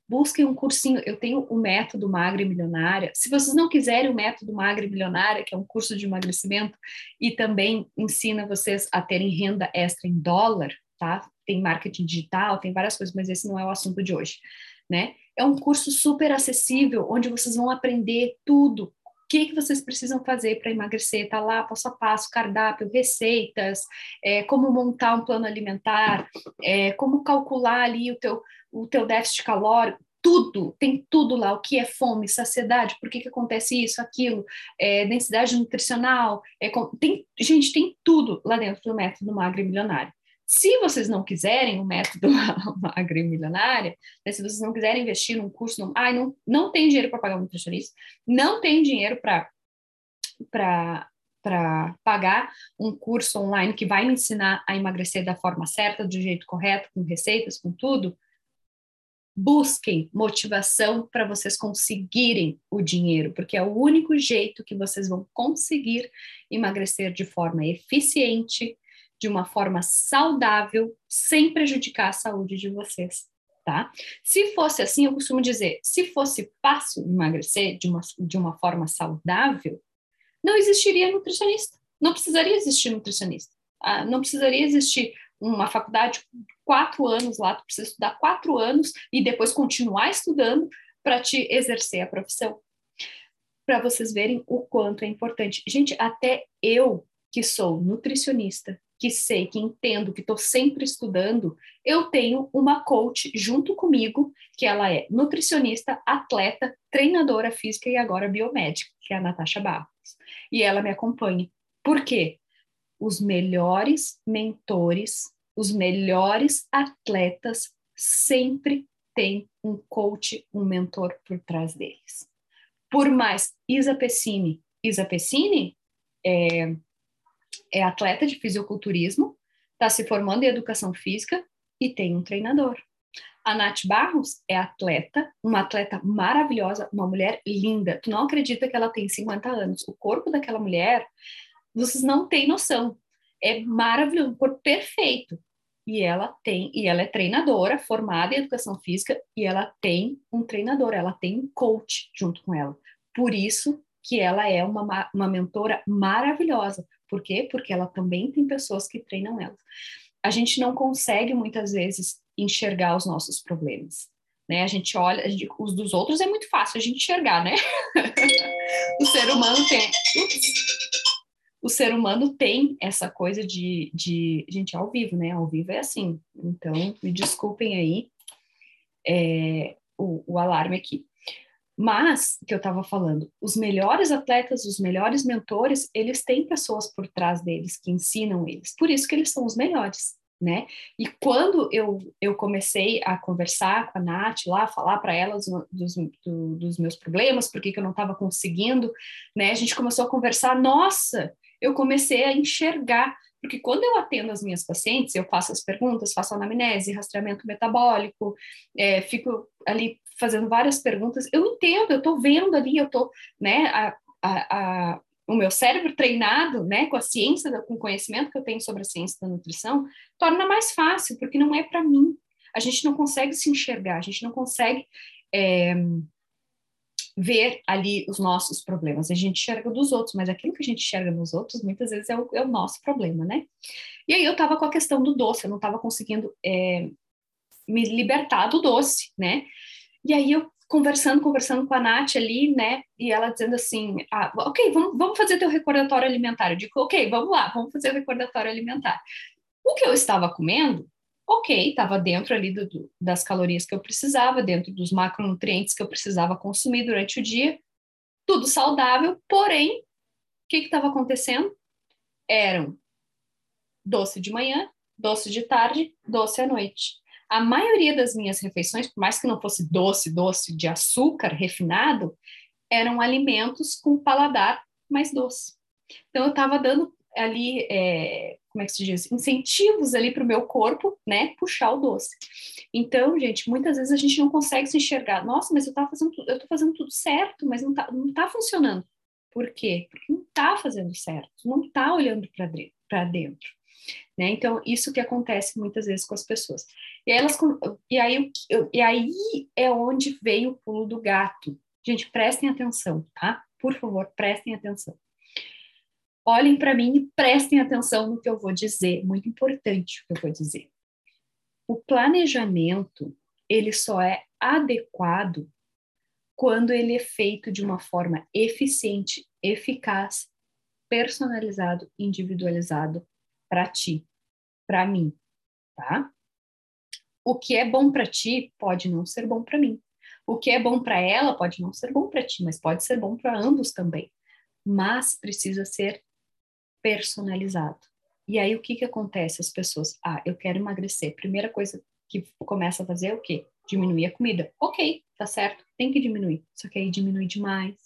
[SPEAKER 1] busquem um cursinho. Eu tenho o método Magre Milionária. Se vocês não quiserem o método Magre Milionária, que é um curso de emagrecimento e também ensina vocês a terem renda extra em dólar, tá? Tem marketing digital, tem várias coisas, mas esse não é o assunto de hoje, né? É um curso super acessível, onde vocês vão aprender tudo. Que, que vocês precisam fazer para emagrecer? Tá lá, passo a passo, cardápio, receitas, é, como montar um plano alimentar, é, como calcular ali o teu, o teu déficit calórico, tudo, tem tudo lá, o que é fome, saciedade, por que, que acontece isso, aquilo, é, densidade nutricional, é, tem, gente, tem tudo lá dentro do método Magre Milionário. Se vocês não quiserem o método magre milionária, né, se vocês não quiserem investir num curso, não, ah, não, não tem dinheiro para pagar um nutricionista, não tem dinheiro para pagar um curso online que vai me ensinar a emagrecer da forma certa, do jeito correto, com receitas, com tudo, busquem motivação para vocês conseguirem o dinheiro, porque é o único jeito que vocês vão conseguir emagrecer de forma eficiente, de uma forma saudável, sem prejudicar a saúde de vocês, tá? Se fosse assim, eu costumo dizer, se fosse fácil emagrecer de uma, de uma forma saudável, não existiria nutricionista, não precisaria existir nutricionista, ah, não precisaria existir uma faculdade quatro anos lá, tu precisa estudar quatro anos e depois continuar estudando para te exercer a profissão. Para vocês verem o quanto é importante. Gente, até eu, que sou nutricionista, que sei, que entendo, que estou sempre estudando, eu tenho uma coach junto comigo, que ela é nutricionista, atleta, treinadora física e agora biomédica, que é a Natasha Barros. E ela me acompanha. Por quê? Os melhores mentores, os melhores atletas sempre têm um coach, um mentor por trás deles. Por mais Isa Pessini, Isa Pessini é é atleta de fisiculturismo, está se formando em educação física e tem um treinador. A Nath Barros é atleta, uma atleta maravilhosa, uma mulher linda. Tu não acredita que ela tem 50 anos. O corpo daquela mulher, vocês não têm noção. É maravilhoso, um corpo perfeito. E ela tem, e ela é treinadora, formada em educação física, e ela tem um treinador, ela tem um coach junto com ela. Por isso que ela é uma, uma mentora maravilhosa, por quê? Porque ela também tem pessoas que treinam ela. A gente não consegue muitas vezes enxergar os nossos problemas. Né? A gente olha, a gente, os dos outros é muito fácil a gente enxergar, né? o ser humano tem. Ups, o ser humano tem essa coisa de, de. Gente, ao vivo, né? Ao vivo é assim. Então, me desculpem aí, é, o, o alarme aqui. Mas, que eu estava falando, os melhores atletas, os melhores mentores, eles têm pessoas por trás deles que ensinam eles. Por isso que eles são os melhores, né? E quando eu, eu comecei a conversar com a Nath lá, falar para ela dos, do, dos meus problemas, porque que eu não estava conseguindo, né? A gente começou a conversar, nossa, eu comecei a enxergar porque quando eu atendo as minhas pacientes, eu faço as perguntas, faço anamnese, rastreamento metabólico, é, fico ali fazendo várias perguntas, eu entendo, eu estou vendo ali, eu estou, né, a, a, a, o meu cérebro treinado, né, com a ciência, com o conhecimento que eu tenho sobre a ciência da nutrição, torna mais fácil, porque não é para mim. A gente não consegue se enxergar, a gente não consegue é, ver ali os nossos problemas. A gente enxerga dos outros, mas aquilo que a gente enxerga nos outros, muitas vezes é o, é o nosso problema, né? E aí eu estava com a questão do doce, eu não estava conseguindo é, me libertar do doce, né? E aí eu conversando, conversando com a Nath ali, né? E ela dizendo assim: ah, ok, vamos, vamos fazer teu recordatório alimentar. Eu digo, ok, vamos lá, vamos fazer o recordatório alimentar. O que eu estava comendo, ok, estava dentro ali do, do, das calorias que eu precisava, dentro dos macronutrientes que eu precisava consumir durante o dia, tudo saudável, porém, o que estava acontecendo? Eram doce de manhã, doce de tarde, doce à noite a maioria das minhas refeições, por mais que não fosse doce, doce de açúcar refinado, eram alimentos com paladar mais doce. Então eu estava dando ali, é, como é que se diz, incentivos ali para o meu corpo, né, puxar o doce. Então, gente, muitas vezes a gente não consegue se enxergar. Nossa, mas eu estava fazendo, eu estou fazendo tudo certo, mas não está não tá funcionando. Por quê? Porque não está fazendo certo, não está olhando para dentro. Né? Então, isso que acontece muitas vezes com as pessoas. E, elas, e, aí, e aí é onde vem o pulo do gato. Gente, prestem atenção, tá? Por favor, prestem atenção. Olhem para mim e prestem atenção no que eu vou dizer. Muito importante o que eu vou dizer. O planejamento, ele só é adequado quando ele é feito de uma forma eficiente, eficaz, personalizado, individualizado para ti, para mim, tá? O que é bom para ti pode não ser bom para mim. O que é bom para ela pode não ser bom para ti, mas pode ser bom para ambos também. Mas precisa ser personalizado. E aí o que que acontece? As pessoas, ah, eu quero emagrecer. Primeira coisa que começa a fazer é o quê? Diminuir a comida. Ok, tá certo, tem que diminuir. Só que aí diminui demais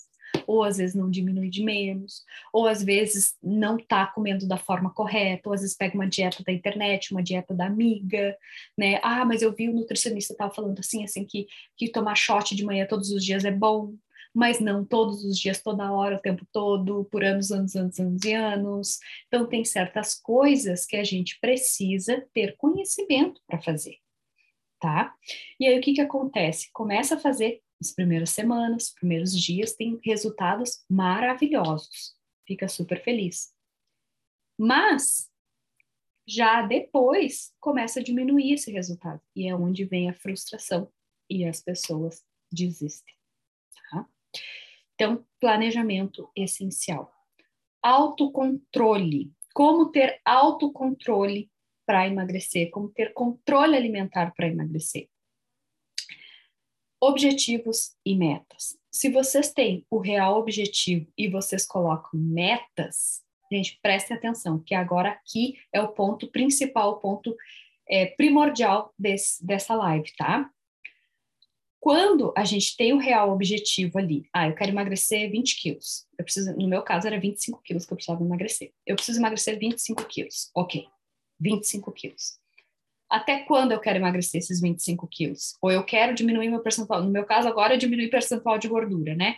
[SPEAKER 1] ou às vezes não diminui de menos, ou às vezes não está comendo da forma correta, ou às vezes pega uma dieta da internet, uma dieta da amiga, né? Ah, mas eu vi o nutricionista estava falando assim, assim, que, que tomar shot de manhã todos os dias é bom, mas não todos os dias, toda hora, o tempo todo, por anos, anos, anos, anos e anos. Então, tem certas coisas que a gente precisa ter conhecimento para fazer, tá? E aí, o que que acontece? Começa a fazer as primeiras semanas, os primeiros dias, tem resultados maravilhosos. Fica super feliz. Mas, já depois, começa a diminuir esse resultado. E é onde vem a frustração e as pessoas desistem. Tá? Então, planejamento essencial. Autocontrole. Como ter autocontrole para emagrecer? Como ter controle alimentar para emagrecer? objetivos e metas. Se vocês têm o real objetivo e vocês colocam metas, gente, prestem atenção, que agora aqui é o ponto principal, o ponto é, primordial desse, dessa live, tá? Quando a gente tem o real objetivo ali, ah, eu quero emagrecer 20 quilos. Eu preciso, no meu caso, era 25 quilos que eu precisava emagrecer. Eu preciso emagrecer 25 quilos. Ok, 25 quilos até quando eu quero emagrecer esses 25 quilos? Ou eu quero diminuir meu percentual, no meu caso agora é diminuir percentual de gordura, né?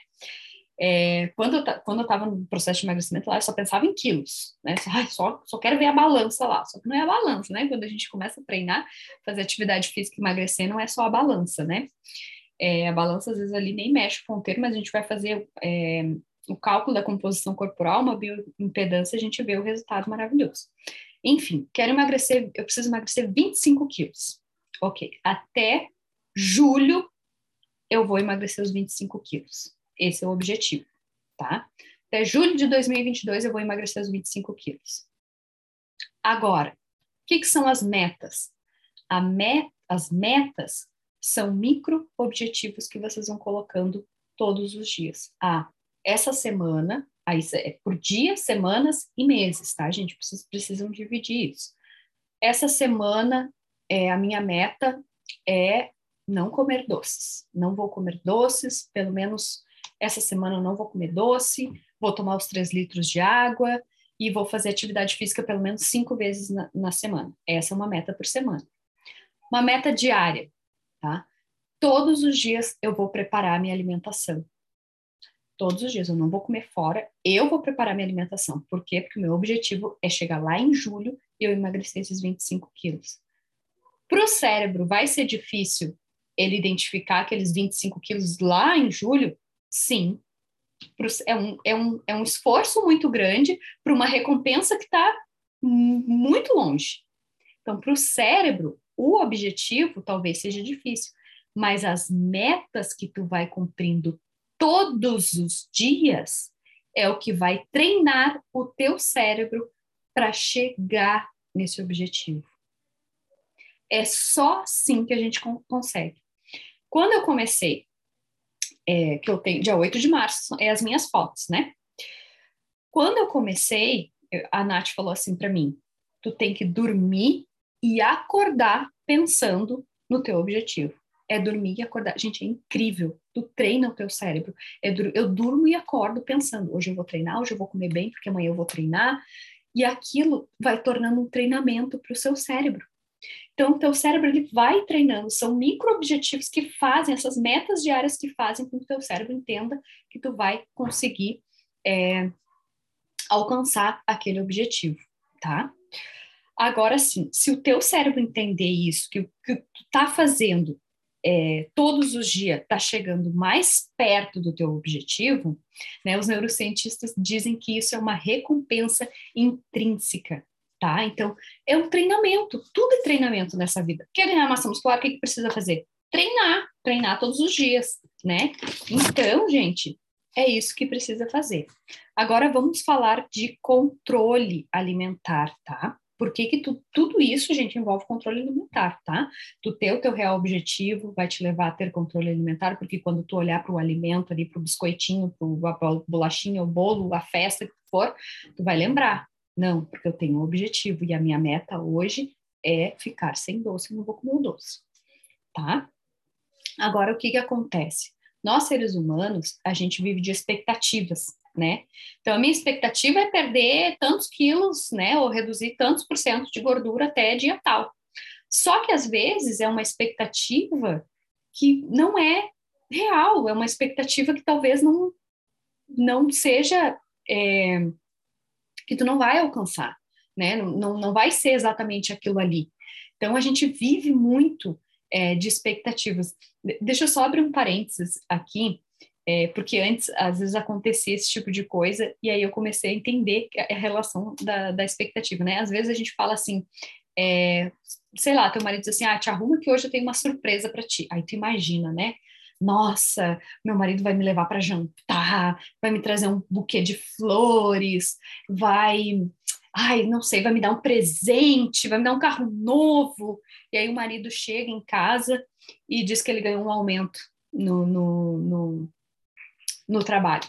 [SPEAKER 1] É, quando eu quando eu estava no processo de emagrecimento lá, eu só pensava em quilos, né? Só, só, quero ver a balança lá, só que não é a balança, né? Quando a gente começa a treinar, fazer atividade física e emagrecer, não é só a balança, né? É, a balança às vezes ali nem mexe o ponteiro, mas a gente vai fazer é, o cálculo da composição corporal, uma bioimpedância, a gente vê o resultado maravilhoso. Enfim, quero emagrecer, eu preciso emagrecer 25 quilos. Ok, até julho eu vou emagrecer os 25 quilos. Esse é o objetivo, tá? Até julho de 2022 eu vou emagrecer os 25 quilos. Agora, o que, que são as metas? Met, as metas São micro objetivos que vocês vão colocando todos os dias. Ah, essa semana, aí é por dia, semanas e meses, tá, gente? Vocês precisam dividir isso. Essa semana, é, a minha meta é não comer doces. Não vou comer doces, pelo menos essa semana eu não vou comer doce, vou tomar os três litros de água e vou fazer atividade física pelo menos cinco vezes na, na semana. Essa é uma meta por semana. Uma meta diária, tá? Todos os dias eu vou preparar minha alimentação. Todos os dias eu não vou comer fora, eu vou preparar minha alimentação. Por quê? Porque o meu objetivo é chegar lá em julho e eu emagrecer esses 25 quilos. Para o cérebro, vai ser difícil ele identificar aqueles 25 quilos lá em julho? Sim. É um, é um, é um esforço muito grande para uma recompensa que está muito longe. Então, para o cérebro, o objetivo talvez seja difícil, mas as metas que tu vai cumprindo todos os dias é o que vai treinar o teu cérebro para chegar nesse objetivo. É só assim que a gente consegue. Quando eu comecei, é, que eu tenho, dia 8 de março, é as minhas fotos, né? Quando eu comecei, a Nath falou assim para mim: tu tem que dormir e acordar pensando no teu objetivo. É dormir e acordar. Gente, é incrível. Tu treina o teu cérebro. É eu durmo e acordo pensando: hoje eu vou treinar, hoje eu vou comer bem, porque amanhã eu vou treinar. E aquilo vai tornando um treinamento para o seu cérebro. Então, o teu cérebro ele vai treinando, são micro-objetivos que fazem, essas metas diárias que fazem com que o teu cérebro entenda que tu vai conseguir é, alcançar aquele objetivo, tá? Agora sim, se o teu cérebro entender isso, que o que tu tá fazendo é, todos os dias está chegando mais perto do teu objetivo, né? Os neurocientistas dizem que isso é uma recompensa intrínseca tá? Então, é um treinamento, tudo é treinamento nessa vida. Quer ganhar massa muscular, o que, que precisa fazer? Treinar, treinar todos os dias, né? Então, gente, é isso que precisa fazer. Agora vamos falar de controle alimentar, tá? Por que, que tu, tudo isso, gente, envolve controle alimentar, tá? Tu ter o teu real objetivo vai te levar a ter controle alimentar, porque quando tu olhar para o alimento ali, para o biscoitinho, para a bolachinha, o bolo, a festa que for, tu vai lembrar, não, porque eu tenho um objetivo e a minha meta hoje é ficar sem doce, não vou comer o doce, tá? Agora, o que que acontece? Nós, seres humanos, a gente vive de expectativas, né? Então, a minha expectativa é perder tantos quilos, né? Ou reduzir tantos por cento de gordura até dia tal. Só que, às vezes, é uma expectativa que não é real, é uma expectativa que talvez não, não seja... É, que tu não vai alcançar, né? Não, não vai ser exatamente aquilo ali. Então, a gente vive muito é, de expectativas. Deixa eu só abrir um parênteses aqui, é, porque antes, às vezes, acontecia esse tipo de coisa, e aí eu comecei a entender a relação da, da expectativa, né? Às vezes a gente fala assim, é, sei lá, teu marido diz assim, ah, te arruma que hoje eu tenho uma surpresa para ti. Aí tu imagina, né? Nossa, meu marido vai me levar para jantar, vai me trazer um buquê de flores, vai, ai, não sei, vai me dar um presente, vai me dar um carro novo. E aí o marido chega em casa e diz que ele ganhou um aumento no, no, no, no trabalho.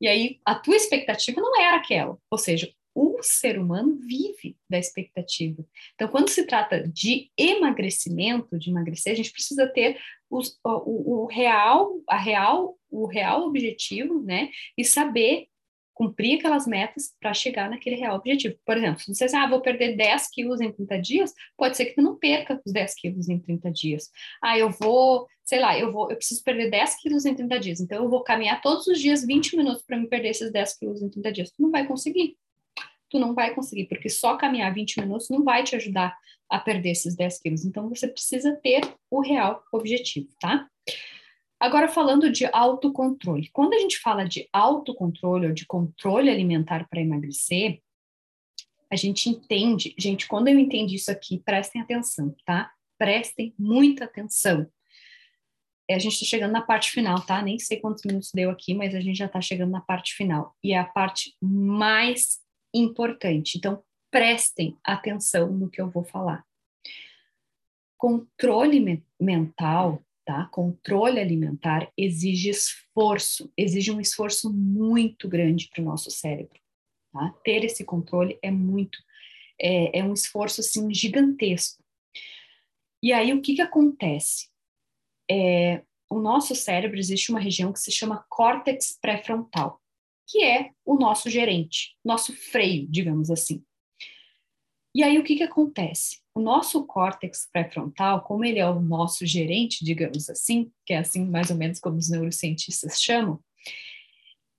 [SPEAKER 1] E aí a tua expectativa não era aquela, ou seja, o ser humano vive da expectativa. Então, quando se trata de emagrecimento, de emagrecer, a gente precisa ter os, o, o, real, a real, o real objetivo, né? E saber cumprir aquelas metas para chegar naquele real objetivo. Por exemplo, se você diz, ah, vou perder 10 quilos em 30 dias, pode ser que tu não perca os 10 quilos em 30 dias. Ah, eu vou, sei lá, eu vou, eu preciso perder 10 quilos em 30 dias, então eu vou caminhar todos os dias 20 minutos para me perder esses 10 quilos em 30 dias. Tu não vai conseguir. Tu não vai conseguir, porque só caminhar 20 minutos não vai te ajudar a perder esses 10 quilos. Então, você precisa ter o real objetivo, tá? Agora, falando de autocontrole. Quando a gente fala de autocontrole ou de controle alimentar para emagrecer, a gente entende, gente, quando eu entendi isso aqui, prestem atenção, tá? Prestem muita atenção. É, a gente está chegando na parte final, tá? Nem sei quantos minutos deu aqui, mas a gente já está chegando na parte final. E é a parte mais importante. Então, prestem atenção no que eu vou falar. controle mental, tá? Controle alimentar exige esforço, exige um esforço muito grande para o nosso cérebro. Tá? Ter esse controle é muito, é, é um esforço assim gigantesco. E aí o que que acontece? É, o nosso cérebro existe uma região que se chama córtex pré-frontal, que é o nosso gerente, nosso freio, digamos assim. E aí o que que acontece? O nosso córtex pré-frontal, como ele é o nosso gerente, digamos assim, que é assim mais ou menos como os neurocientistas chamam,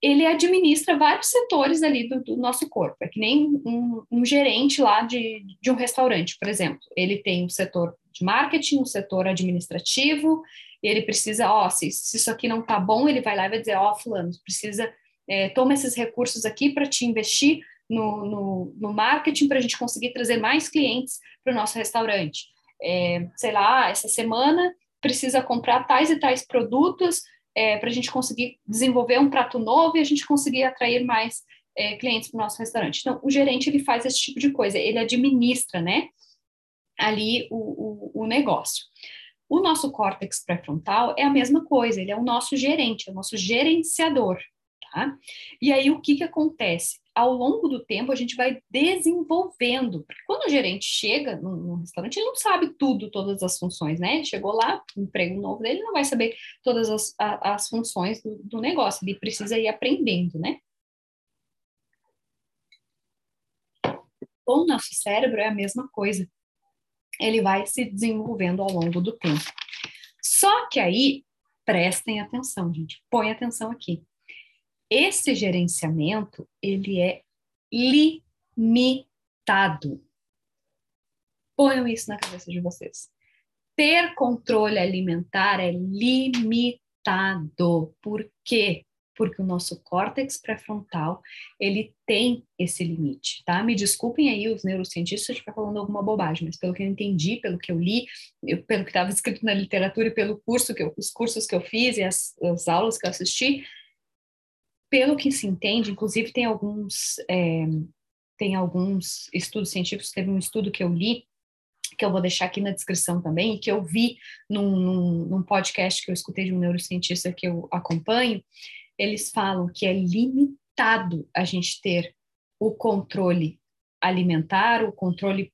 [SPEAKER 1] ele administra vários setores ali do, do nosso corpo. É que nem um, um, gerente lá de, de um restaurante, por exemplo. Ele tem um setor de marketing, um setor administrativo, ele precisa, ó, se, se isso aqui não tá bom, ele vai lá e vai dizer, ó, fulano, precisa, é, toma esses recursos aqui para te investir no, no, no marketing para a gente conseguir trazer mais clientes para o nosso restaurante. É, sei lá, essa semana precisa comprar tais e tais produtos é, para a gente conseguir desenvolver um prato novo e a gente conseguir atrair mais é, clientes para o nosso restaurante. Então, o gerente ele faz esse tipo de coisa, ele administra, né, ali o, o, o negócio. O nosso córtex pré-frontal é a mesma coisa, ele é o nosso gerente, é o nosso gerenciador, tá? E aí o que que acontece? Ao longo do tempo a gente vai desenvolvendo, porque quando o gerente chega no restaurante, ele não sabe tudo, todas as funções, né? Chegou lá, emprego novo dele, não vai saber todas as, a, as funções do, do negócio, ele precisa ir aprendendo, né? Com o nosso cérebro é a mesma coisa ele vai se desenvolvendo ao longo do tempo. Só que aí, prestem atenção, gente, põe atenção aqui. Esse gerenciamento, ele é limitado. Ponham isso na cabeça de vocês. Ter controle alimentar é limitado. Por quê? porque o nosso córtex pré-frontal, ele tem esse limite, tá? Me desculpem aí os neurocientistas se eu falando alguma bobagem, mas pelo que eu entendi, pelo que eu li, eu, pelo que estava escrito na literatura e pelo curso que eu, os cursos que eu fiz e as, as aulas que eu assisti, pelo que se entende, inclusive tem alguns é, tem alguns estudos científicos, teve um estudo que eu li que eu vou deixar aqui na descrição também, e que eu vi num, num, num, podcast que eu escutei de um neurocientista que eu acompanho, eles falam que é limitado a gente ter o controle alimentar, o controle,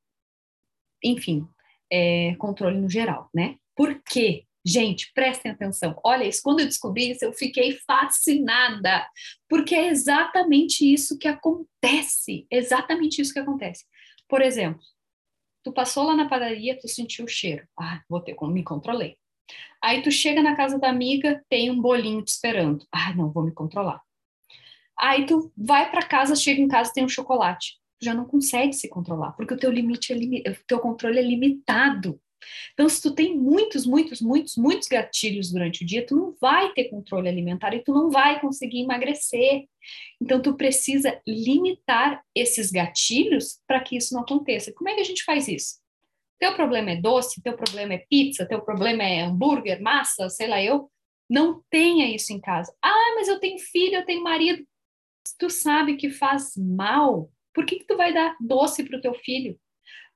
[SPEAKER 1] enfim, é, controle no geral, né? Por quê? Gente, prestem atenção. Olha isso, quando eu descobri isso, eu fiquei fascinada, porque é exatamente isso que acontece, exatamente isso que acontece. Por exemplo, tu passou lá na padaria, tu sentiu o cheiro. Ah, vou ter como me controlei. Aí tu chega na casa da amiga, tem um bolinho te esperando. Ah, não, vou me controlar. Aí tu vai para casa, chega em casa, tem um chocolate. Já não consegue se controlar, porque o teu limite é o teu controle é limitado. Então, se tu tem muitos, muitos, muitos, muitos gatilhos durante o dia, tu não vai ter controle alimentar e tu não vai conseguir emagrecer. Então, tu precisa limitar esses gatilhos para que isso não aconteça. Como é que a gente faz isso? Teu problema é doce, teu problema é pizza, teu problema é hambúrguer, massa, sei lá eu. Não tenha isso em casa. Ah, mas eu tenho filho, eu tenho marido. Se tu sabe que faz mal, por que, que tu vai dar doce para o teu filho?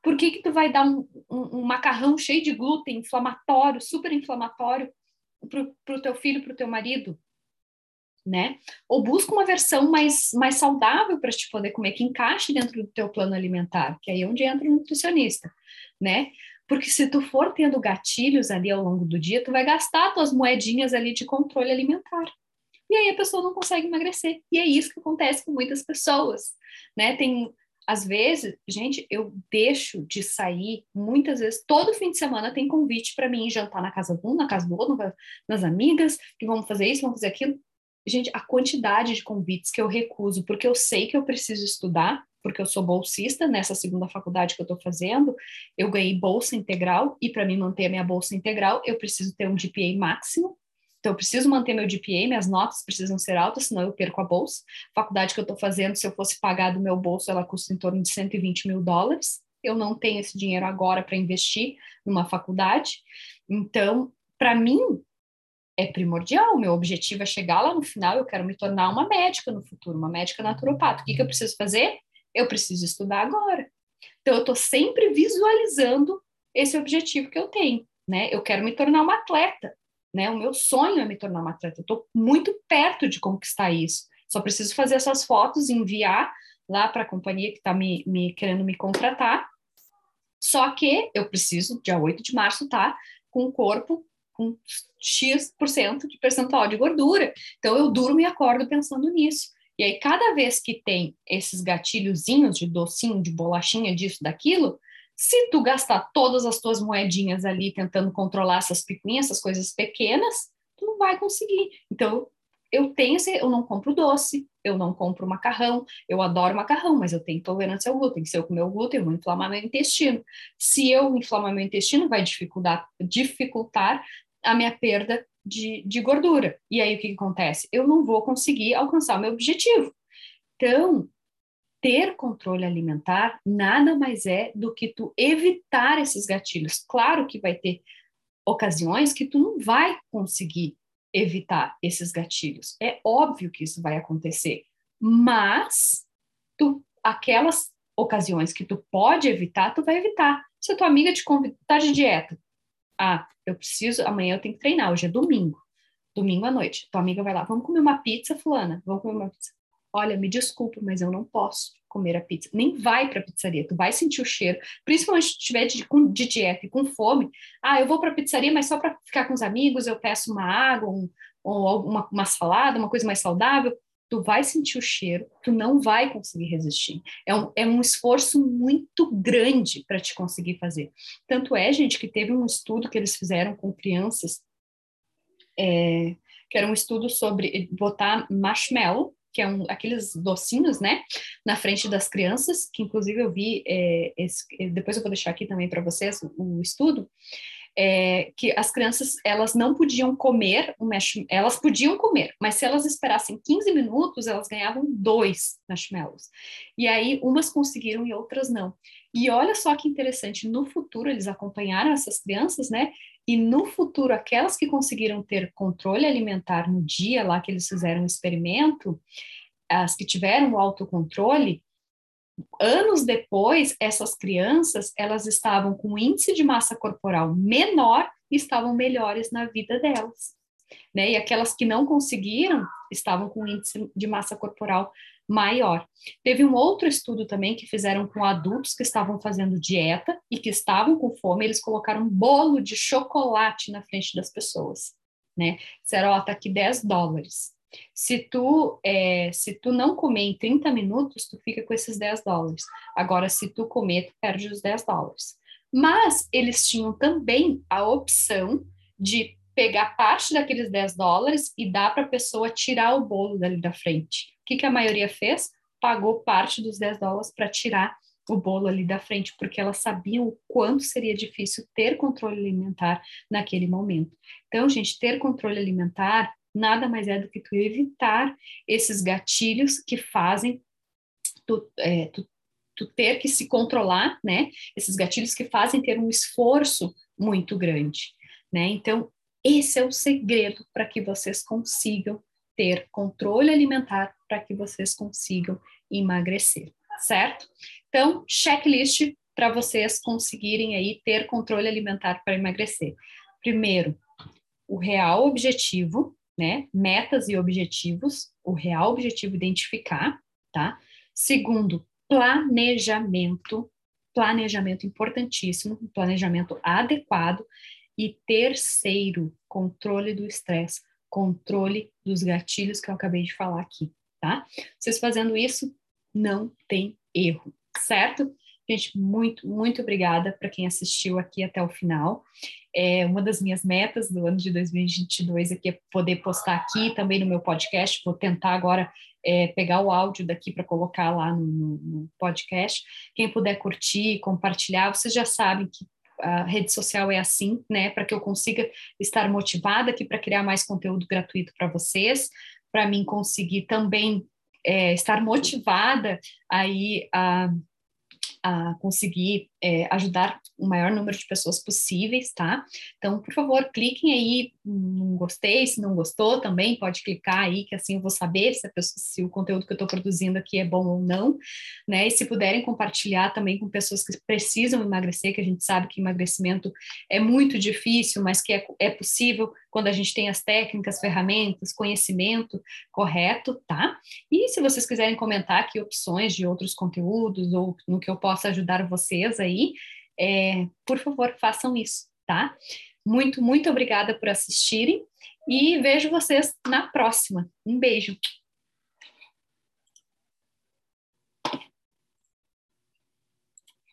[SPEAKER 1] Por que, que tu vai dar um, um, um macarrão cheio de glúten, inflamatório, super inflamatório, para o teu filho, para o teu marido? Né? Ou busca uma versão mais, mais saudável para te poder comer, que encaixe dentro do teu plano alimentar, que aí é onde entra o nutricionista né? Porque se tu for tendo gatilhos ali ao longo do dia, tu vai gastar tuas moedinhas ali de controle alimentar. E aí a pessoa não consegue emagrecer. E é isso que acontece com muitas pessoas, né? Tem às vezes, gente, eu deixo de sair muitas vezes, todo fim de semana tem convite para mim jantar na casa de um, na casa do outro, nas amigas, que vamos fazer isso, vamos fazer aquilo. Gente, a quantidade de convites que eu recuso, porque eu sei que eu preciso estudar, porque eu sou bolsista nessa segunda faculdade que eu estou fazendo, eu ganhei bolsa integral e para mim manter a minha bolsa integral, eu preciso ter um GPA máximo. Então, eu preciso manter meu GPA, minhas notas precisam ser altas, senão eu perco a bolsa. A faculdade que eu estou fazendo, se eu fosse pagar do meu bolso, ela custa em torno de 120 mil dólares. Eu não tenho esse dinheiro agora para investir numa faculdade. Então, para mim, é primordial. O meu objetivo é chegar lá no final, eu quero me tornar uma médica no futuro, uma médica naturopata. O que, que eu preciso fazer? eu preciso estudar agora. Então, eu estou sempre visualizando esse objetivo que eu tenho, né? Eu quero me tornar uma atleta, né? O meu sonho é me tornar uma atleta. Eu estou muito perto de conquistar isso. Só preciso fazer essas fotos, enviar lá para a companhia que está me, me, querendo me contratar. Só que eu preciso, dia 8 de março, tá com o corpo com X% de percentual de gordura. Então eu durmo e acordo pensando nisso. E aí, cada vez que tem esses gatilhozinhos de docinho, de bolachinha, disso, daquilo, se tu gastar todas as tuas moedinhas ali tentando controlar essas picuinhas, essas coisas pequenas, tu não vai conseguir. Então, eu tenho eu não compro doce, eu não compro macarrão, eu adoro macarrão, mas eu tenho intolerância ao glúten. Se eu comer o glúten, eu vou inflamar meu intestino. Se eu inflamar meu intestino, vai dificultar, dificultar a minha perda de, de gordura. E aí o que, que acontece? Eu não vou conseguir alcançar o meu objetivo. Então, ter controle alimentar nada mais é do que tu evitar esses gatilhos. Claro que vai ter ocasiões que tu não vai conseguir evitar esses gatilhos. É óbvio que isso vai acontecer, mas tu aquelas ocasiões que tu pode evitar, tu vai evitar. Se a tua amiga te convidar tá de dieta, ah, eu preciso, amanhã eu tenho que treinar, hoje é domingo, domingo à noite. Tua amiga vai lá, vamos comer uma pizza, fulana, vamos comer uma pizza. Olha, me desculpa, mas eu não posso comer a pizza. Nem vai para a pizzaria, tu vai sentir o cheiro, principalmente se estiver de, de dieta e com fome. Ah, eu vou para a pizzaria, mas só para ficar com os amigos, eu peço uma água, um, ou uma, uma salada, uma coisa mais saudável tu vai sentir o cheiro, tu não vai conseguir resistir. É um, é um esforço muito grande para te conseguir fazer. Tanto é, gente, que teve um estudo que eles fizeram com crianças, é, que era um estudo sobre botar marshmallow, que é um, aqueles docinhos, né, na frente das crianças, que inclusive eu vi, é, esse, depois eu vou deixar aqui também para vocês o, o estudo, é, que as crianças elas não podiam comer um elas podiam comer, mas se elas esperassem 15 minutos, elas ganhavam dois marshmallows. E aí umas conseguiram e outras não. E olha só que interessante, no futuro eles acompanharam essas crianças, né? E no futuro, aquelas que conseguiram ter controle alimentar no dia lá que eles fizeram o experimento, as que tiveram o autocontrole, anos depois, essas crianças, elas estavam com índice de massa corporal menor e estavam melhores na vida delas. Né? E aquelas que não conseguiram estavam com índice de massa corporal maior. Teve um outro estudo também que fizeram com adultos que estavam fazendo dieta e que estavam com fome, eles colocaram um bolo de chocolate na frente das pessoas, né? Disseram, ó, tá aqui 10 dólares. Se tu, é, se tu não comer em 30 minutos, tu fica com esses 10 dólares. Agora, se tu comer, tu perde os 10 dólares. Mas eles tinham também a opção de pegar parte daqueles 10 dólares e dar para a pessoa tirar o bolo dali da frente. O que, que a maioria fez? Pagou parte dos 10 dólares para tirar o bolo ali da frente, porque elas sabiam o quanto seria difícil ter controle alimentar naquele momento. Então, gente, ter controle alimentar nada mais é do que tu evitar esses gatilhos que fazem tu, é, tu, tu ter que se controlar, né? Esses gatilhos que fazem ter um esforço muito grande, né? Então, esse é o segredo para que vocês consigam ter controle alimentar, para que vocês consigam emagrecer, certo? Então, checklist para vocês conseguirem aí ter controle alimentar para emagrecer. Primeiro, o real objetivo, né? Metas e objetivos, o real objetivo identificar, tá? Segundo, planejamento, planejamento importantíssimo, planejamento adequado. E terceiro, controle do estresse, controle dos gatilhos que eu acabei de falar aqui, tá? Vocês fazendo isso, não tem erro, certo? Gente, muito, muito obrigada para quem assistiu aqui até o final. É, uma das minhas metas do ano de 2022 aqui é poder postar aqui também no meu podcast. Vou tentar agora é, pegar o áudio daqui para colocar lá no, no, podcast. Quem puder curtir, compartilhar, vocês já sabem que a rede social é assim, né? Para que eu consiga estar motivada aqui para criar mais conteúdo gratuito para vocês, para mim conseguir também é, estar motivada aí a a conseguir é, ajudar o maior número de pessoas possíveis, tá? Então, por favor, cliquem aí não gostei, se não gostou também pode clicar aí, que assim eu vou saber se, pessoa, se o conteúdo que eu estou produzindo aqui é bom ou não, né? E se puderem compartilhar também com pessoas que precisam emagrecer, que a gente sabe que emagrecimento é muito difícil, mas que é, é possível quando a gente tem as técnicas, ferramentas, conhecimento correto, tá? E se vocês quiserem comentar aqui opções de outros conteúdos ou no que eu possa ajudar vocês aí, é, por favor, façam isso, tá? Muito, muito obrigada por assistirem e vejo vocês na próxima. Um beijo.